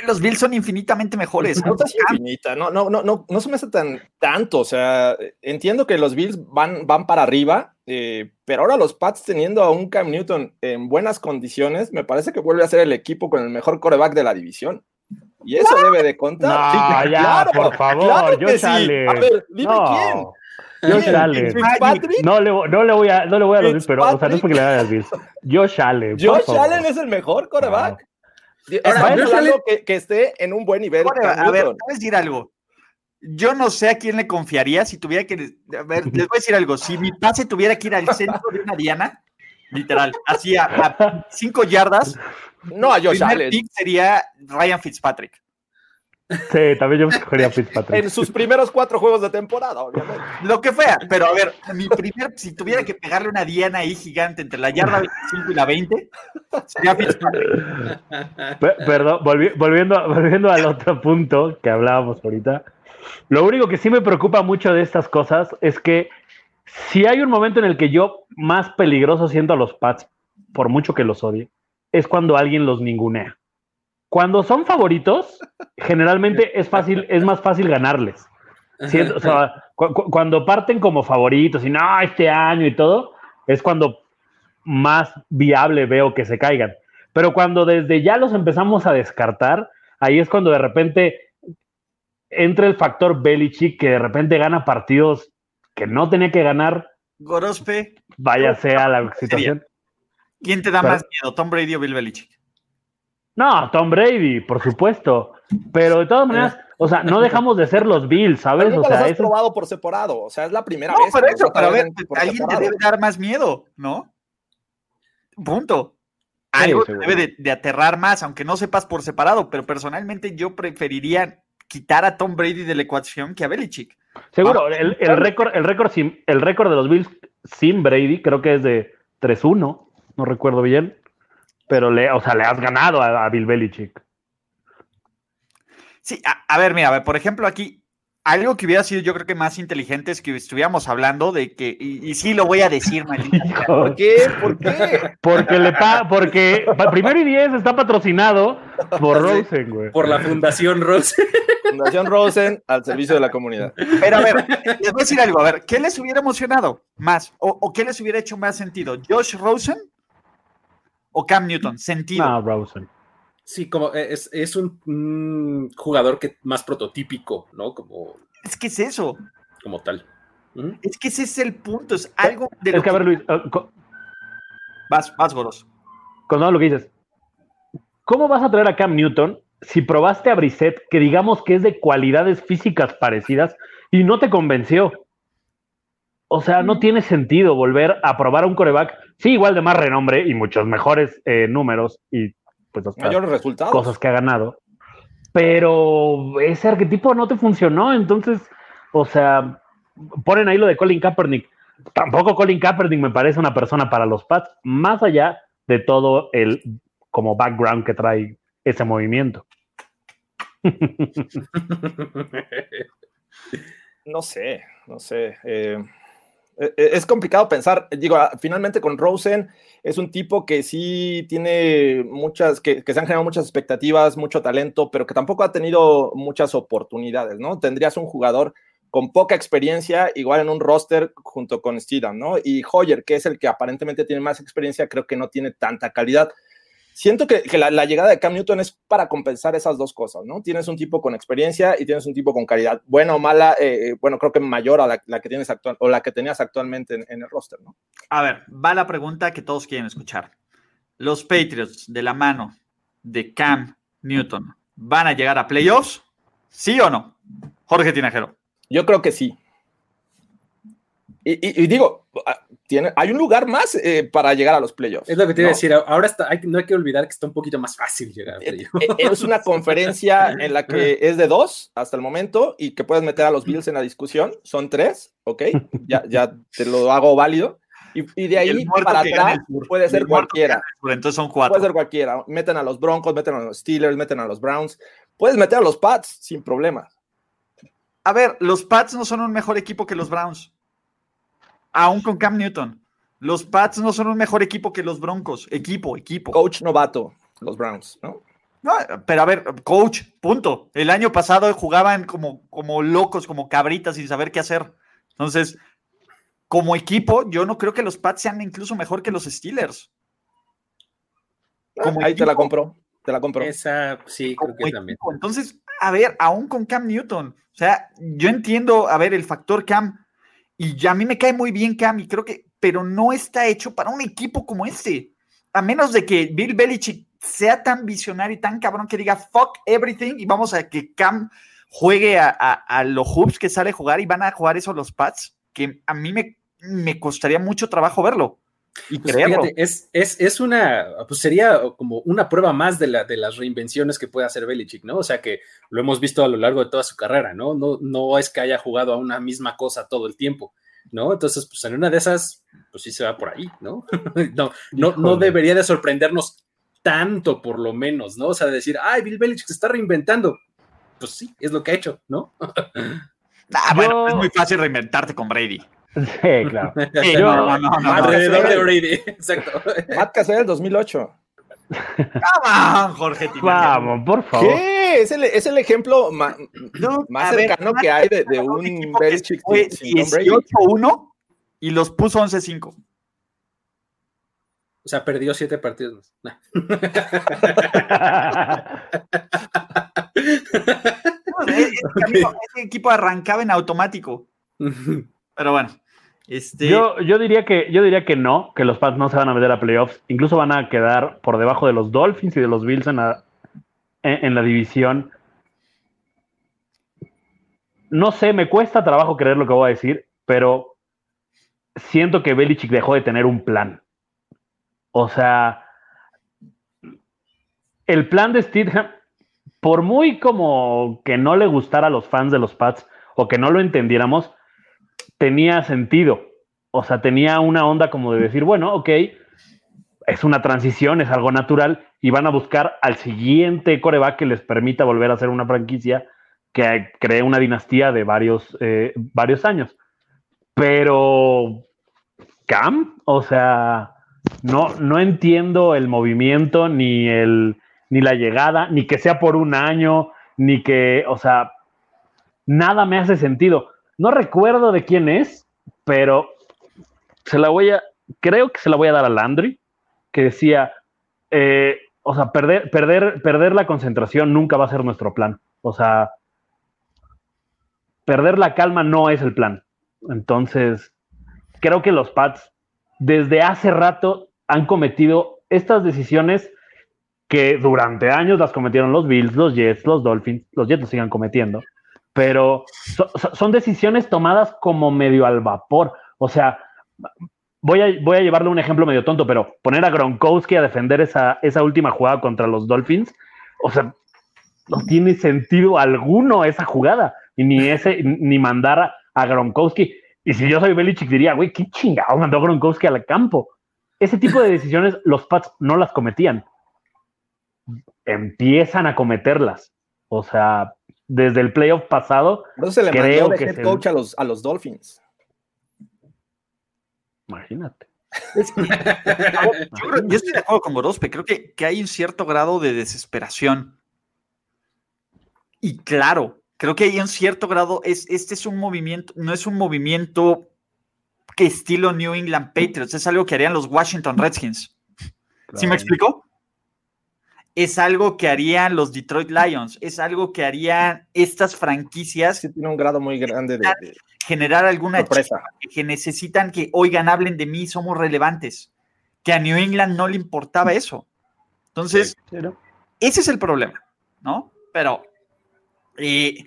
[SPEAKER 1] Los Bills son infinitamente mejores.
[SPEAKER 3] No, infinita. no, no, no, no, no se me hace tan tanto. O sea, entiendo que los Bills van, van para arriba, eh, pero ahora los Pats teniendo a un Cam Newton en buenas condiciones, me parece que vuelve a ser el equipo con el mejor coreback de la división. Y eso debe de contar.
[SPEAKER 4] No, ya, por favor, yo sale.
[SPEAKER 3] A ver, dime quién.
[SPEAKER 4] Josh Allen. No le, no le voy a, no le voy a decir, pero o sea, no es porque le vaya a decir. Josh Allen.
[SPEAKER 3] Josh Allen es el mejor coreback. Ahora, Josh Allen que, que, esté en un buen nivel.
[SPEAKER 1] a ver, voy a decir algo. Yo no sé a quién le confiaría si tuviera que. A ver, les voy a decir algo. Si mi pase tuviera que ir al centro de una diana, literal, así a cinco yardas,
[SPEAKER 3] no a Josh Allen.
[SPEAKER 1] sería Ryan Fitzpatrick.
[SPEAKER 4] Sí, también yo escogería Fitzpatrick.
[SPEAKER 3] En sus primeros cuatro juegos de temporada, obviamente.
[SPEAKER 1] Lo que fuera, pero a ver, mi primer, si tuviera que pegarle una diana ahí gigante entre la yarda 25 y la 20, sería Fitzpatrick.
[SPEAKER 4] Perdón, volviendo, volviendo al otro punto que hablábamos ahorita. Lo único que sí me preocupa mucho de estas cosas es que si hay un momento en el que yo más peligroso siento a los Pats, por mucho que los odie, es cuando alguien los ningunea. Cuando son favoritos, generalmente es fácil, es más fácil ganarles. cuando parten como favoritos y no, este año y todo, es cuando más viable veo que se caigan. Pero cuando desde ya los empezamos a descartar, ahí es cuando de repente entra el factor Belichick que de repente gana partidos que no tenía que ganar.
[SPEAKER 1] Gorospe.
[SPEAKER 4] Vaya sea la situación.
[SPEAKER 1] ¿Quién te da más miedo, Tom Brady o Bill Belichick?
[SPEAKER 4] No, Tom Brady, por supuesto. Pero de todas maneras, o sea, no dejamos de ser los Bills, ¿sabes? o sea,
[SPEAKER 3] es probado por separado. O sea, es la primera vez. No,
[SPEAKER 1] pero eso, pero a ver, alguien te debe dar más miedo, ¿no? Punto. Algo te debe de, aterrar más, aunque no sepas por separado, pero personalmente yo preferiría quitar a Tom Brady de la ecuación que a Belichick.
[SPEAKER 4] Seguro, el, el récord el récord el récord de los Bills sin Brady creo que es de 3-1, no recuerdo bien pero le, o sea, le has ganado a, Bill Belichick.
[SPEAKER 1] Sí, a, ver, mira, por ejemplo, aquí algo que hubiera sido yo creo que más inteligente es que estuviéramos hablando de que, y, sí lo voy a decir, maldita.
[SPEAKER 3] ¿Por qué? ¿Por qué?
[SPEAKER 4] Porque le pa, porque primero y diez está patrocinado por Rosen, güey.
[SPEAKER 2] Por la Fundación Rosen.
[SPEAKER 3] Fundación Rosen al servicio de la comunidad.
[SPEAKER 1] Pero a ver, les voy a decir algo, a ver, ¿qué les hubiera emocionado más? ¿O, o qué les hubiera hecho más sentido? ¿Josh Rosen o Cam Newton, sentido.
[SPEAKER 4] No, Rosen.
[SPEAKER 2] Sí, como es, es un, jugador que más prototípico, ¿no? Como.
[SPEAKER 1] Es que es eso.
[SPEAKER 2] Como tal.
[SPEAKER 1] Es que ese es el punto, es algo
[SPEAKER 4] de es que, a ver, Luis. Uh,
[SPEAKER 1] vas, vas, Goros.
[SPEAKER 4] Con todo lo que dices. ¿Cómo vas a traer a Cam Newton si probaste a Brissett, que digamos que es de cualidades físicas parecidas, y no te convenció? O sea, no tiene sentido volver a probar a un coreback, sí, igual de más renombre y muchos mejores eh, números y pues
[SPEAKER 3] mayores resultados.
[SPEAKER 4] Cosas que ha ganado. Pero ese arquetipo no te funcionó, entonces, o sea, ponen ahí lo de Colin Kaepernick. Tampoco Colin Kaepernick me parece una persona para los Pats, más allá de todo el como background que trae ese movimiento.
[SPEAKER 3] no sé, no sé. Eh, es complicado pensar, digo, ah, finalmente con Rosen es un tipo que sí tiene muchas, que, se han generado muchas expectativas, mucho talento, pero que tampoco ha tenido muchas oportunidades, ¿no? Tendrías un jugador con poca experiencia, igual en un roster junto con Steedham, ¿no? Y Hoyer, que es el que aparentemente tiene más experiencia, creo que no tiene tanta calidad siento que, la, llegada de Cam Newton es para compensar esas dos cosas, ¿no? Tienes un tipo con experiencia y tienes un tipo con calidad, buena o mala, eh, eh, bueno, creo que mayor a la, que tienes actual, o la que tenías actualmente en, el roster, ¿no?
[SPEAKER 1] A ver, va la pregunta que todos quieren escuchar. ¿Los Patriots de la mano de Cam Newton van a llegar a playoffs? ¿Sí o no? Jorge Tinajero.
[SPEAKER 3] Yo creo que sí. Y digo, tiene, hay un lugar más eh, para llegar a los playoffs.
[SPEAKER 2] Es lo que te iba a decir. Ahora está, no hay que olvidar que está un poquito más fácil llegar a
[SPEAKER 3] eh, playoffs. Eh, es una conferencia en la que es de dos hasta el momento y que puedes meter a los Bills en la discusión. Son tres, ¿ok? Ya, ya te lo hago válido. Y, de ahí para atrás puede ser cualquiera.
[SPEAKER 1] Entonces son cuatro.
[SPEAKER 3] Puede ser cualquiera. Meten a los Broncos, meten a los Steelers, meten a los Browns. Puedes meter a los Pats sin problema.
[SPEAKER 1] A ver, los Pats no son un mejor equipo que los Browns aún con Cam Newton. Los Pats no son un mejor equipo que los Broncos. Equipo, equipo.
[SPEAKER 3] Coach novato, los Browns, ¿no?
[SPEAKER 1] No, pero a ver, coach, punto. El año pasado jugaban como, como locos, como cabritas, sin saber qué hacer. Entonces, como equipo, yo no creo que los Pats sean incluso mejor que los Steelers.
[SPEAKER 3] Como Ahí te la compro, te la compro.
[SPEAKER 2] Esa, sí, creo que también.
[SPEAKER 1] Entonces, a ver, aún con Cam Newton. O sea, yo entiendo, a ver, el factor Cam y ya a mí me cae muy bien Cam creo que, pero no está hecho para un equipo como este. A menos de que Bill Belichick sea tan visionario y tan cabrón que diga fuck everything y vamos a que Cam juegue a, los hoops que sale a jugar y van a jugar eso los Pats, que a mí me, me costaría mucho trabajo verlo.
[SPEAKER 2] Y pues es, es, es, una, pues sería como una prueba más de, la, de las reinvenciones que puede hacer Belichick, ¿no? O sea que lo hemos visto a lo largo de toda su carrera, ¿no? No, no es que haya jugado a una misma cosa todo el tiempo, ¿no? Entonces, pues en una de esas, pues sí se va por ahí, ¿no? no, no, no debería de sorprendernos tanto, por lo menos, ¿no? O sea, decir, ay, Bill Belichick se está reinventando. Pues sí, es lo que ha hecho, ¿no?
[SPEAKER 1] ah, bueno, es muy fácil reinventarte con Brady.
[SPEAKER 4] Sí, claro.
[SPEAKER 2] no, no, no, alrededor de Brady, exacto.
[SPEAKER 3] Matt Cassell del 2008.
[SPEAKER 1] Vamos, Jorge
[SPEAKER 4] Vamos, por favor.
[SPEAKER 3] ¿Qué? Es el, es el ejemplo más, más cercano que hay de, de un Belichick
[SPEAKER 1] fue 18-1 y los puso 11-5.
[SPEAKER 2] O sea, perdió siete partidos.
[SPEAKER 1] ese, equipo arrancaba en automático. Pero bueno. Este...
[SPEAKER 4] Yo, yo, diría que, yo diría que no, que los Pats no se van a meter a playoffs. Incluso van a quedar por debajo de los Dolphins y de los Bills en la, división. No sé, me cuesta trabajo creer lo que voy a decir, pero siento que Belichick dejó de tener un plan. O sea, el plan de Stidham, por muy como que no le gustara a los fans de los Pats o que no lo entendiéramos, tenía sentido. O sea, tenía una onda como de decir, bueno, ok, es una transición, es algo natural, y van a buscar al siguiente coreback que les permita volver a ser una franquicia que cree una dinastía de varios, eh, varios años. Pero, Cam, o sea, no, no entiendo el movimiento, ni, el, ni la llegada, ni que sea por un año, ni que, o sea, nada me hace sentido. No recuerdo de quién es, pero se la voy a, creo que se la voy a dar a Landry, que decía, eh, o sea, perder, perder, perder la concentración nunca va a ser nuestro plan. O sea, perder la calma no es el plan. Entonces, creo que los Pats desde hace rato han cometido estas decisiones que durante años las cometieron los Bills, los Jets, los Dolphins, los Jets lo sigan cometiendo, pero son decisiones tomadas como medio al vapor. O sea, voy a, voy a llevarle un ejemplo medio tonto, pero poner a Gronkowski a defender esa, esa última jugada contra los Dolphins, o sea, no tiene sentido alguno esa jugada, ni ese, ni mandar a Gronkowski. Y si yo soy Belichick, diría, güey, qué chingado mandó Gronkowski al campo. Ese tipo de decisiones los Pats no las cometían. Empiezan a cometerlas. O sea, desde el playoff pasado.
[SPEAKER 3] se le creo mandó que head coach a, los, a los Dolphins.
[SPEAKER 4] Imagínate.
[SPEAKER 1] yo, estoy de acuerdo con Gorospe. Creo que, que hay un cierto grado de desesperación. Y claro, creo que hay un cierto grado, es, este es un movimiento, no es un movimiento que estilo New England Patriots, es algo que harían los Washington Redskins. ¿Sí me explicó? Es algo que harían los Detroit Lions, es algo que harían estas franquicias.
[SPEAKER 3] Sí, tiene un grado muy grande de,
[SPEAKER 1] generar alguna sorpresa. Que necesitan que, oigan, hablen de mí, somos relevantes. Que a New England no le importaba eso. Entonces, ese es el problema, ¿no? Pero eh,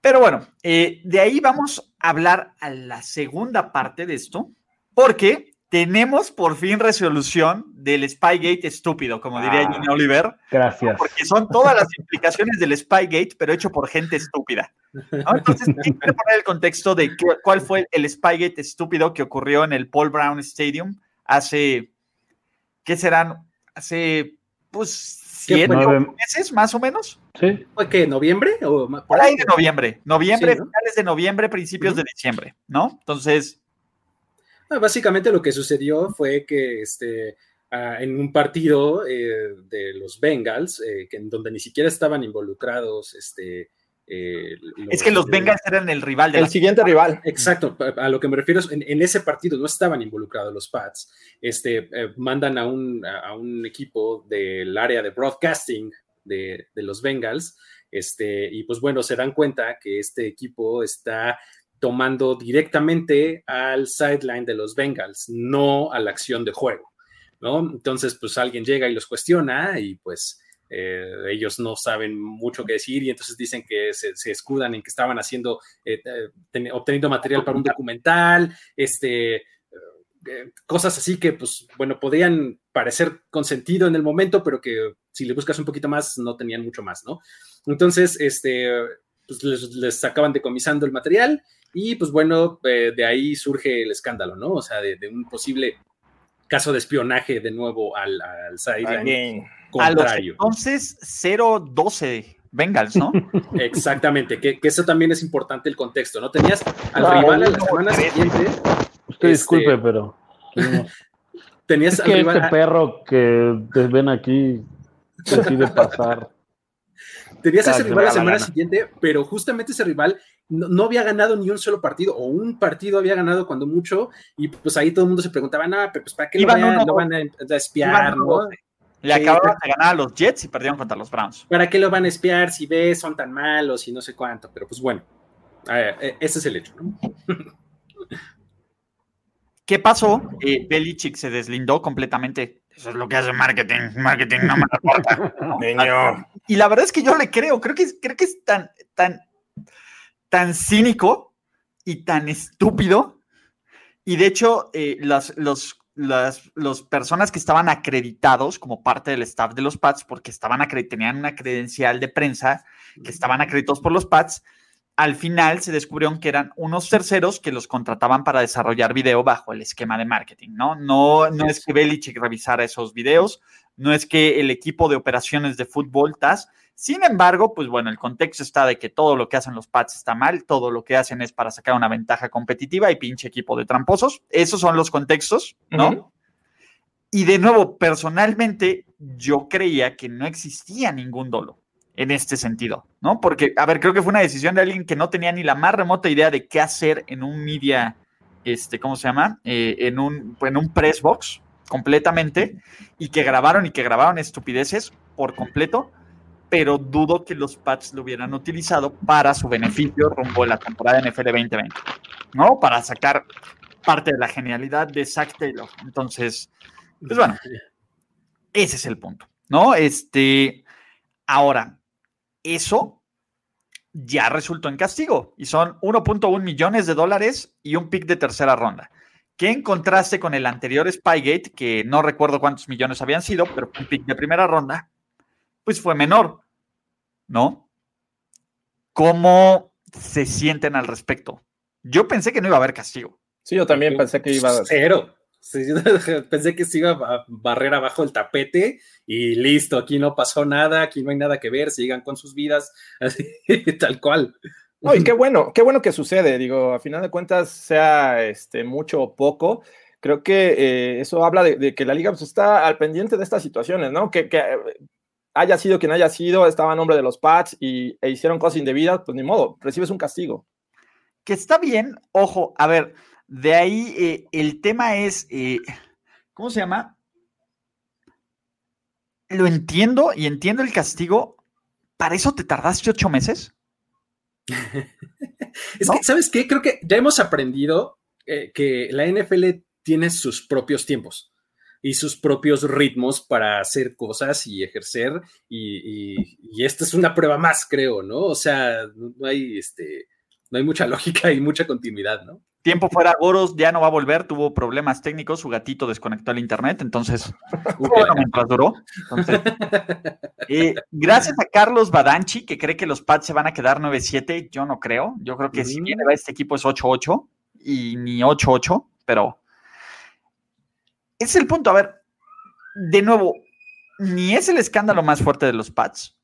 [SPEAKER 1] pero bueno, eh, de ahí vamos a hablar a la segunda parte de esto, porque tenemos por fin resolución del Spygate estúpido, como diría ah, Oliver.
[SPEAKER 4] Gracias.
[SPEAKER 1] Porque son todas las implicaciones del Spygate, pero hecho por gente estúpida. Entonces, quiero poner el contexto de cuál fue el Spygate estúpido que ocurrió en el Paul Brown Stadium hace, ¿qué serán? Hace, pues, siete meses más o menos.
[SPEAKER 2] Sí. ¿Fue qué? ¿Noviembre? O
[SPEAKER 1] por ahí de noviembre. Noviembre, finales de noviembre, principios de diciembre, ¿no? Entonces.
[SPEAKER 2] Ah, básicamente lo que sucedió fue que este, ah, en un partido eh, de los Bengals, eh, que en donde ni siquiera estaban involucrados este,
[SPEAKER 1] eh, es que los Bengals eran el rival
[SPEAKER 3] del siguiente rival.
[SPEAKER 2] Exacto, a, lo que me refiero es en, en, ese partido no estaban involucrados los Pats. Este, eh, mandan a un, a un, equipo del área de broadcasting de, de, los Bengals, este, y pues bueno, se dan cuenta que este equipo está tomando directamente al sideline de los Bengals, no a la acción de juego, ¿no? Entonces, pues alguien llega y los cuestiona y pues eh, ellos no saben mucho qué decir y entonces dicen que se, escudan en que estaban haciendo, eh, obteniendo material para un documental, este, eh, cosas así que, pues, bueno, podrían parecer con sentido en el momento, pero que si le buscas un poquito más, no tenían mucho más, ¿no? Entonces, este, pues les, acaban decomisando el material y, pues bueno, eh, de ahí surge el escándalo, ¿no? O sea, de, un posible caso de espionaje de nuevo al, al
[SPEAKER 1] contrario. entonces, 012 Bengals, ¿no?
[SPEAKER 2] Exactamente, que, eso también es importante el contexto, ¿no? Tenías al rival a la semana siguiente.
[SPEAKER 4] Usted disculpe, este, pero.
[SPEAKER 2] Tenías
[SPEAKER 4] al rival. Este perro que ven aquí decide pasar.
[SPEAKER 2] Tenías ese rival la semana siguiente, pero justamente ese rival no, había ganado ni un solo partido, o un partido había ganado cuando mucho, y pues ahí todo el mundo se preguntaba, nada, pues ¿para qué lo, van a, espiar? ¿no?
[SPEAKER 1] Le acababan de ganar a los Jets y perdieron contra los Browns.
[SPEAKER 2] ¿Para qué lo van a espiar si ves, son tan malos y no sé cuánto? Pero pues bueno, e, ese es el hecho.
[SPEAKER 1] ¿Qué pasó? Eh, Belichick se deslindó completamente. Eso es lo que hace marketing. Marketing no me importa. y la verdad es que yo le creo. Creo que es, creo que es tan, tan, tan cínico y tan estúpido. Y de hecho, eh, los las personas que estaban acreditados como parte del staff de los Pats, porque estaban tenían una credencial de prensa, que estaban acreditados por los Pats, al final se descubrieron que eran unos terceros que los contrataban para desarrollar video bajo el esquema de marketing, ¿no? No, no es que Belichick revisara esos videos, no es que el equipo de operaciones de fútbol TAS sin embargo, pues bueno, el contexto está de que todo lo que hacen los Pats está mal, todo lo que hacen es para sacar una ventaja competitiva y pinche equipo de tramposos. Esos son los contextos, ¿no? Y de nuevo, personalmente, yo creía que no existía ningún dolo en este sentido, ¿no? Porque, a ver, creo que fue una decisión de alguien que no tenía ni la más remota idea de qué hacer en un media, este, ¿cómo se llama? Eh, en, un, en un press box completamente y que grabaron y que grabaron estupideces por completo pero dudo que los Pats lo hubieran utilizado para su beneficio rumbo a la temporada NFL 2020, ¿no? Para sacar parte de la genialidad de Zach Taylor. Entonces, pues bueno, ese es el punto, ¿no? Este, ahora, eso ya resultó en castigo y son 1.1 millones de dólares y un pick de tercera ronda. Que en contraste con el anterior Spygate, que no recuerdo cuántos millones habían sido, pero un pick de primera ronda, pues fue menor, ¿no? ¿Cómo se sienten al respecto? Yo pensé que no iba a haber castigo.
[SPEAKER 3] Sí, yo también pensé que iba a...
[SPEAKER 2] Cero. pensé que se iba a barrer abajo el tapete y listo, aquí no pasó nada, aquí no hay nada que ver, sigan con sus vidas, así, tal cual.
[SPEAKER 3] No, y qué bueno, qué bueno que sucede, digo, a final de cuentas, sea este, mucho o poco, creo que eh, eso habla de, que la liga pues, está al pendiente de estas situaciones, ¿no? Que, que haya sido quien haya sido, estaba a nombre de los Pats y, e hicieron cosas indebidas, pues ni modo, recibes un castigo.
[SPEAKER 1] Que está bien, ojo, a ver, de ahí eh, el tema es, eh, ¿cómo se llama? Lo entiendo y entiendo el castigo. ¿Para eso te tardaste ocho meses?
[SPEAKER 2] es que, ¿sabes qué? Creo que ya hemos aprendido eh, que la NFL tiene sus propios tiempos y sus propios ritmos para hacer cosas y ejercer. Y, esta es una prueba más, creo, ¿no? O sea, no hay, este, no hay mucha lógica y mucha continuidad, ¿no?
[SPEAKER 1] Tiempo fuera, Goros ya no va a volver, tuvo problemas técnicos, su gatito desconectó el internet, entonces, bueno, mientras duró. Eh, gracias a Carlos Badanchi, que cree que los Pats se van a quedar 9-7, yo no creo, yo creo que si viene este equipo es 8-8 y ni 8-8, pero es el punto. A ver, de nuevo, ni es el escándalo más fuerte de los Pats,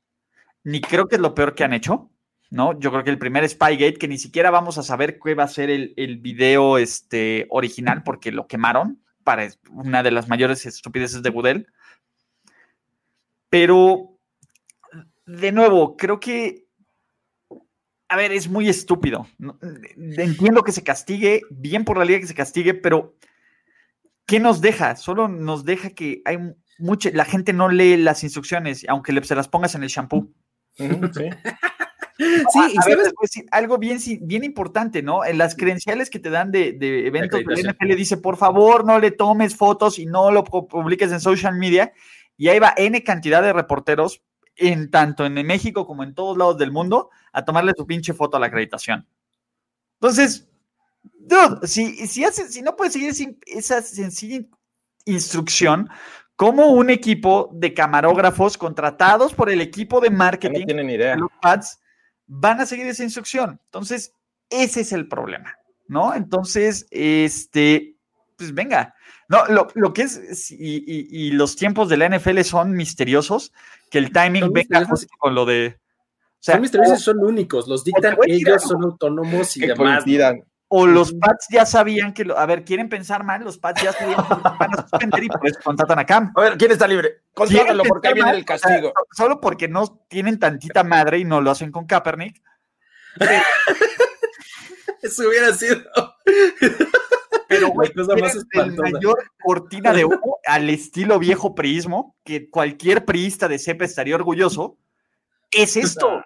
[SPEAKER 1] ni creo que es lo peor que han hecho. ¿No? Yo creo que el primer Spygate, que ni siquiera vamos a saber qué va a ser el, el video este, original, porque lo quemaron para una de las mayores estupideces de Budel. Pero, de nuevo, creo que, a ver, es muy estúpido. Entiendo que se castigue, bien por la liga que se castigue, pero ¿qué nos deja? Solo nos deja que hay mucha, la gente no lee las instrucciones, aunque se las pongas en el shampoo. sí. sí, y algo bien, bien importante, ¿no? En las credenciales que te dan de, de eventos de NFL dice, por favor, no le tomes fotos y no lo publiques en social media. Y ahí va N cantidad de reporteros, en tanto en México como en todos lados del mundo, a tomarle su pinche foto a la acreditación. Entonces, dude, si, si, si no puedes seguir esa sencilla instrucción, como un equipo de camarógrafos contratados por el equipo de marketing,
[SPEAKER 3] no tienen idea.
[SPEAKER 1] los pads, van a seguir esa instrucción. Entonces, ese es el problema, ¿no? Entonces, este, pues venga. No, lo, que es, y, los tiempos de la NFL son misteriosos, que el timing venga con lo de.
[SPEAKER 2] O sea, son misteriosos, son únicos, los dictan ellos, son autónomos y demás.
[SPEAKER 1] O los Pats ya sabían que, a ver, quieren pensar mal, los Pats ya sabían que van a suspender y por eso contratan a Cam.
[SPEAKER 3] A ver, ¿quién está libre? Contrátalo porque viene el castigo.
[SPEAKER 1] solo porque no tienen tantita madre y no lo hacen con Kaepernick.
[SPEAKER 2] eso hubiera sido.
[SPEAKER 1] Pero, güey, el mayor cortina de humo al estilo viejo priismo, que cualquier priista de CEPA estaría orgulloso, es esto.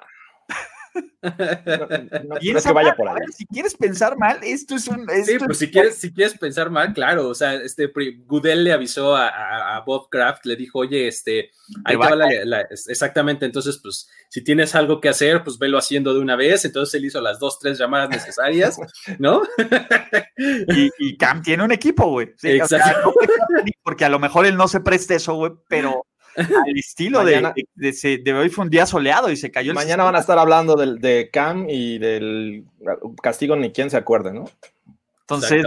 [SPEAKER 3] No, que vaya por ahí.
[SPEAKER 1] si quieres pensar mal, esto es un.
[SPEAKER 2] sí, pues si quieres, si quieres pensar mal, claro. O sea, este Goodell le avisó a, Bob Kraft, le dijo, oye, este, ahí va la, exactamente. Entonces, pues, si tienes algo que hacer, pues velo haciendo de una vez. Entonces él hizo las dos, tres llamadas necesarias, ¿no?
[SPEAKER 1] y, Cam tiene un equipo, güey. porque a lo mejor él no se preste eso, güey, pero al estilo de, de, hoy fue un día soleado y se cayó.
[SPEAKER 3] mañana van a estar hablando del, de Cam y del castigo ni quien se acuerde, ¿no?
[SPEAKER 1] Entonces,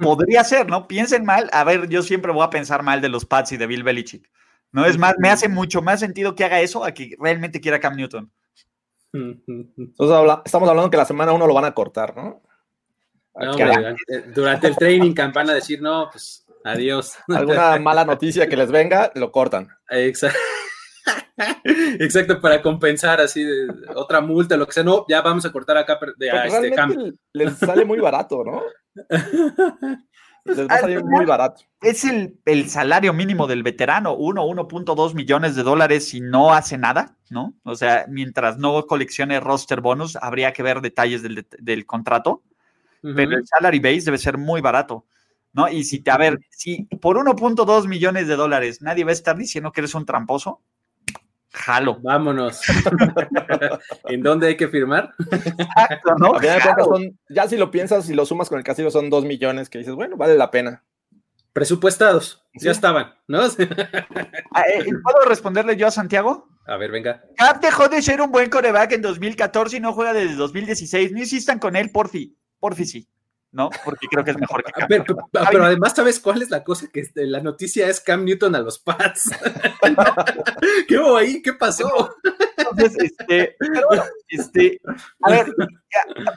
[SPEAKER 1] podría ser, ¿no? Piensen mal. A ver, yo siempre voy a pensar mal de los Pats y de Bill Belichick. No es más, me hace mucho más sentido que haga eso a que realmente quiera Cam Newton.
[SPEAKER 3] Entonces, estamos hablando que la semana uno lo van a cortar, ¿no?
[SPEAKER 2] durante, el training camp van a decir, no, pues Adiós.
[SPEAKER 3] Alguna mala noticia que les venga, lo cortan.
[SPEAKER 2] Exacto. Exacto, para compensar así otra multa, lo que sea. No, ya vamos a cortar acá de a este
[SPEAKER 3] Les sale muy barato, ¿no? Les va a salir muy barato.
[SPEAKER 1] Es el, el salario mínimo del veterano, 1, 1.2 millones de dólares si no hace nada, ¿no? O sea, mientras no coleccione roster bonus, habría que ver detalles del, del contrato, pero el salary base debe ser muy barato. ¿No? Y si te, a ver, si por 1.2 millones de dólares nadie va a estar diciendo que eres un tramposo, jalo.
[SPEAKER 2] Vámonos. ¿En dónde hay que firmar?
[SPEAKER 3] Exacto, ¿no? ya si lo piensas, si lo sumas con el castigo, son 2 millones que dices, bueno, vale la pena.
[SPEAKER 2] Presupuestados, ya estaban, ¿no?
[SPEAKER 1] Ah, eh, ¿Puedo responderle yo a Santiago?
[SPEAKER 2] A ver, venga.
[SPEAKER 1] Cap dejó de ser un buen coreback en 2014 y no juega desde 2016. No insistan con él, porfi. Porfi sí. ¿No? Porque creo que es mejor que
[SPEAKER 2] Cam. Pero, pero, además, ¿sabes cuál es la cosa? Que este, la noticia es Cam Newton a los Pats. ¿Qué hubo ahí? ¿Qué pasó?
[SPEAKER 1] Entonces, este, pero bueno, este, a ver,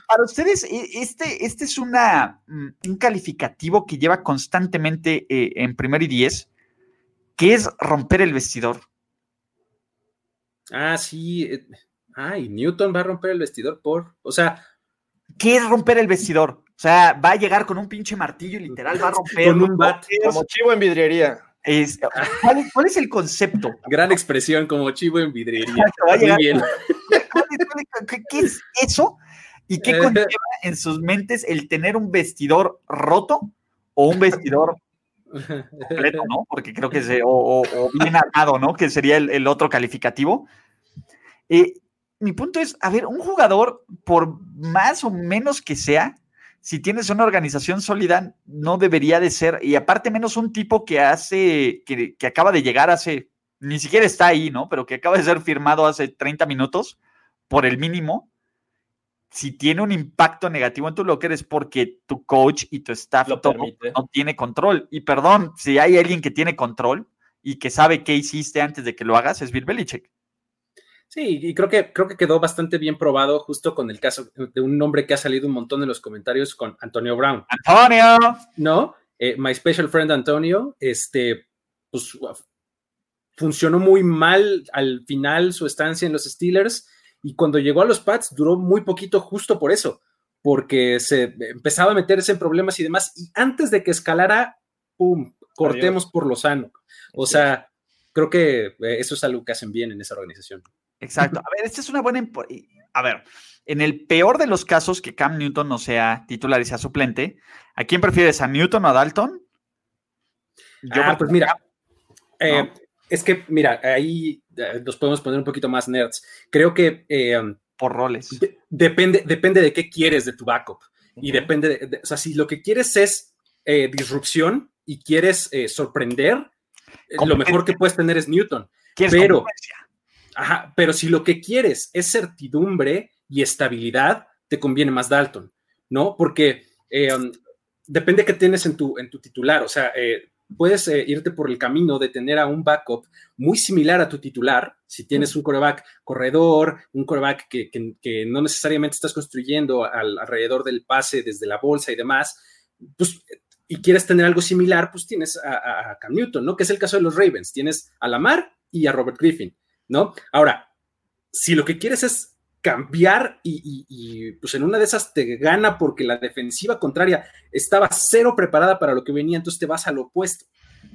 [SPEAKER 1] para ustedes, e, este, este es una, mm, un calificativo que lleva constantemente eh, en primer y diez, que es romper el vestidor.
[SPEAKER 2] Ah, sí. Eh, ay, Newton va a romper el vestidor por, o sea,
[SPEAKER 1] ¿Qué es romper el vestidor? O sea, va a llegar con un pinche martillo y literal va a romper.
[SPEAKER 2] con un bat.
[SPEAKER 3] Como chivo en vidriería.
[SPEAKER 1] ¿cuál, es, el concepto?
[SPEAKER 2] Gran expresión, como chivo en vidriería.
[SPEAKER 1] ¿Qué, es eso? ¿Y qué conlleva en sus mentes el tener un vestidor roto o un vestidor completo, ¿no? Porque creo que es, o, bien armado, ¿no? Que sería el, otro calificativo. Eh, mi punto es, a ver, un jugador, por más o menos que sea, si tienes una organización sólida, no debería de ser, y aparte menos un tipo que hace, que, acaba de llegar hace, ni siquiera está ahí, ¿no? Pero que acaba de ser firmado hace 30 minutos por el mínimo, si tiene un impacto negativo en tu locker es porque tu coach y tu staff no, no tiene control. Y perdón, si hay alguien que tiene control y que sabe qué hiciste antes de que lo hagas, es Bill Belichick.
[SPEAKER 2] Sí, y creo que, creo que quedó bastante bien probado justo con el caso de un nombre que ha salido un montón en los comentarios con Antonio Brown.
[SPEAKER 1] Antonio.
[SPEAKER 2] ¿No? Eh, my special friend Antonio, este, pues funcionó muy mal al final su estancia en los Steelers y cuando llegó a los Pats duró muy poquito justo por eso, porque se empezaba a meterse en problemas y demás y antes de que escalara, ¡pum! Cortemos por lo sano. O sea, creo que eh, eso es algo que hacen bien en esa organización.
[SPEAKER 1] Exacto. A ver, esta es una buena. A ver, en el peor de los casos que Cam Newton no sea titular y sea suplente, ¿a quién prefieres? ¿A Newton o a Dalton?
[SPEAKER 2] Yo ah, pues mira, eh, es que, mira, ahí eh, nos podemos poner un poquito más nerds. Creo que. Eh,
[SPEAKER 1] Por roles.
[SPEAKER 2] depende, depende de qué quieres de tu backup. Y depende, de, o sea, si lo que quieres es eh, disrupción y quieres sorprender, lo mejor que puedes tener es Newton. Pero, pero si lo que quieres es certidumbre y estabilidad, te conviene más Dalton, ¿no? Porque um, depende qué tienes en tu, en tu titular, o sea, puedes eh, irte por el camino de tener a un backup muy similar a tu titular, si tienes un coreback corredor, un coreback que, no necesariamente estás construyendo alrededor del pase desde la bolsa y demás, pues, y quieres tener algo similar, pues tienes a, Cam Newton, ¿no? Que es el caso de los Ravens, tienes a Lamar y a Robert Griffin, ¿no? Ahora, si lo que quieres es cambiar y, pues en una de esas te gana porque la defensiva contraria estaba cero preparada para lo que venía, entonces te vas al opuesto,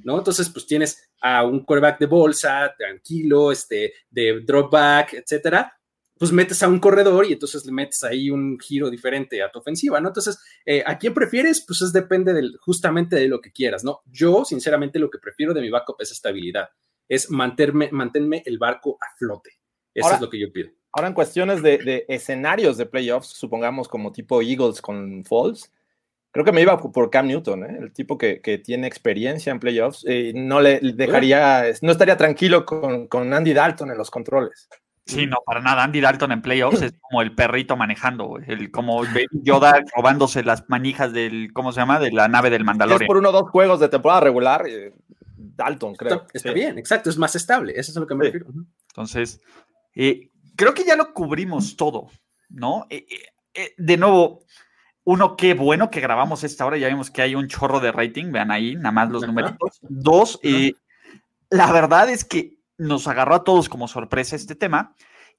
[SPEAKER 2] ¿no? Entonces pues tienes a un quarterback de bolsa, tranquilo, este, de drop back, etcétera, pues metes a un corredor y entonces le metes ahí un giro diferente a tu ofensiva, ¿no? Entonces, eh, ¿a quién prefieres? Pues es depende del, justamente de lo que quieras, ¿no? Yo, sinceramente, lo que prefiero de mi backup es estabilidad, es mantenerme, mantenerme el barco a flote. Eso es lo que yo pido.
[SPEAKER 3] Ahora en cuestiones de, escenarios de playoffs, supongamos como tipo Eagles con Falls, creo que me iba por Cam Newton, ¿eh? el tipo que, tiene experiencia en playoffs, y no le dejaría, no estaría tranquilo con, Andy Dalton en los controles.
[SPEAKER 1] Sí, no, para nada. Andy Dalton en playoffs es como el perrito manejando, el, como Yoda robándose las manijas del, ¿cómo se llama? De la nave del Mandalorian.
[SPEAKER 3] Es por uno o dos juegos de temporada regular, eh, Dalton, creo.
[SPEAKER 2] Está, bien, exacto, es más estable, eso es a lo que me refiero.
[SPEAKER 1] Entonces, eh, creo que ya lo cubrimos todo, ¿no? Eh, eh, eh, de nuevo, uno, qué bueno que grabamos esta hora, ya vimos que hay un chorro de rating, vean ahí, nada más los numeritos. Dos, la verdad es que nos agarró a todos como sorpresa este tema.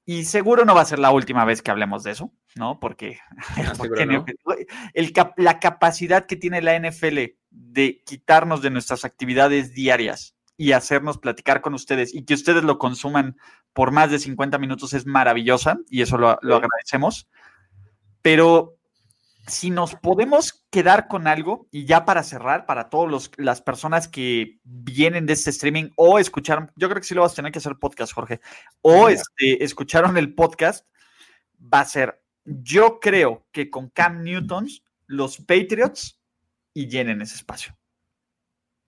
[SPEAKER 1] Y seguro no va a ser la última vez que hablemos de eso, ¿no? Porque, ah, la capacidad que tiene la NFL de quitarnos de nuestras actividades diarias y hacernos platicar con ustedes y que ustedes lo consuman por más de 50 minutos es maravillosa y eso lo, agradecemos. Pero si nos podemos quedar con algo y ya para cerrar, para todas las personas que vienen de este streaming o escucharon, yo creo que sí lo vas a tener que hacer podcast, Jorge, o este, escucharon el podcast, va a ser, yo creo que con Cam Newton, los Patriots y llenen ese espacio.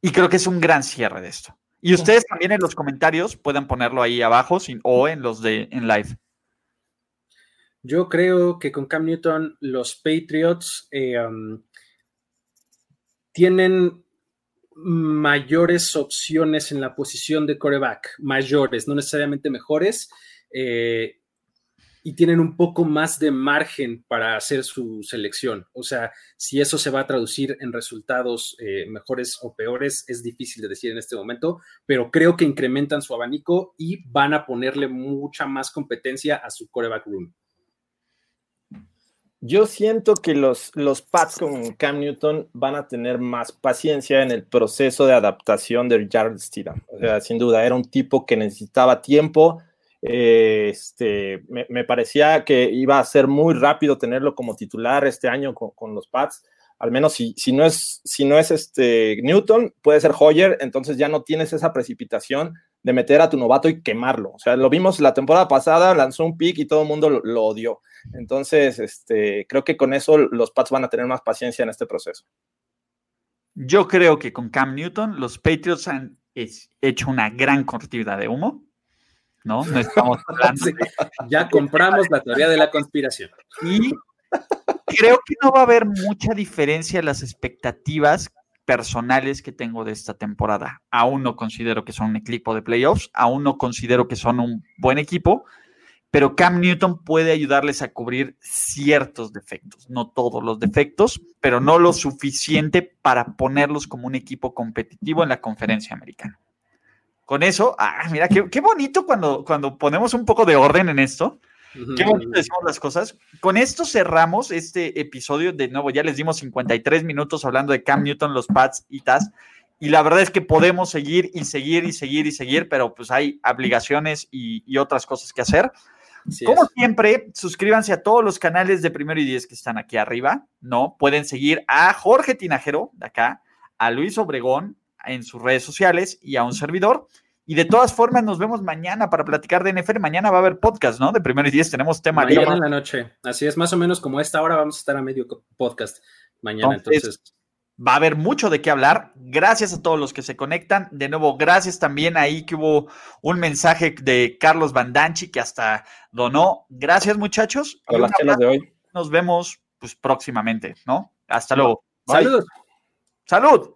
[SPEAKER 1] Y creo que es un gran cierre de esto. Y ustedes también en los comentarios pueden ponerlo ahí abajo o en los de en live.
[SPEAKER 2] Yo creo que con Cam Newton los Patriots eh, um, tienen mayores opciones en la posición de coreback, mayores, no necesariamente mejores. Eh, y tienen un poco más de margen para hacer su selección. O sea, si eso se va a traducir en resultados eh, mejores o peores, es difícil de decir en este momento, pero creo que incrementan su abanico y van a ponerle mucha más competencia a su coreback room.
[SPEAKER 3] Yo siento que los, los Pats con Cam Newton van a tener más paciencia en el proceso de adaptación de Jared Stidham. O sea, sin duda, era un tipo que necesitaba tiempo, eh, este, me, parecía que iba a ser muy rápido tenerlo como titular este año con, los Pats. Al menos si, si, no es, si no es este Newton, puede ser Hoyer, entonces ya no tienes esa precipitación de meter a tu novato y quemarlo. O sea, lo vimos la temporada pasada, lanzó un pick y todo el mundo lo, odió. Entonces, este, creo que con eso los Pats van a tener más paciencia en este proceso.
[SPEAKER 1] Yo creo que con Cam Newton los Patriots han hecho una gran cortina de humo ¿no? No estamos hablando.
[SPEAKER 2] Ya compramos la teoría de la conspiración.
[SPEAKER 1] Y creo que no va a haber mucha diferencia en las expectativas personales que tengo de esta temporada. Aún no considero que son un equipo de playoffs, aún no considero que son un buen equipo, pero Cam Newton puede ayudarles a cubrir ciertos defectos, no todos los defectos, pero no lo suficiente para ponerlos como un equipo competitivo en la conferencia americana con eso, ah, mira, qué, bonito cuando, cuando ponemos un poco de orden en esto. Qué bonito decimos las cosas. Con esto cerramos este episodio. De nuevo, ya les dimos 53 minutos hablando de Cam Newton, los pads y TAS. Y la verdad es que podemos seguir y seguir y seguir y seguir, pero pues hay obligaciones y, otras cosas que hacer. Como siempre, suscríbanse a todos los canales de Primero y Diez que están aquí arriba, ¿no? Pueden seguir a Jorge Tinajero, de acá, a Luis Obregón, en sus redes sociales y a un servidor. Y de todas formas, nos vemos mañana para platicar de NFL. Mañana va a haber podcast, ¿no? De primero y diez tenemos tema
[SPEAKER 2] Mañana en la noche. Así es, más o menos como esta hora vamos a estar a medio podcast mañana. entonces
[SPEAKER 1] va a haber mucho de qué hablar. Gracias a todos los que se conectan. De nuevo, gracias también ahí que hubo un mensaje de Carlos Bandanchi que hasta donó. Gracias, muchachos.
[SPEAKER 3] A las chelas de hoy.
[SPEAKER 1] Nos vemos pues próximamente, ¿no? Hasta luego.
[SPEAKER 2] Saludos.
[SPEAKER 1] Salud.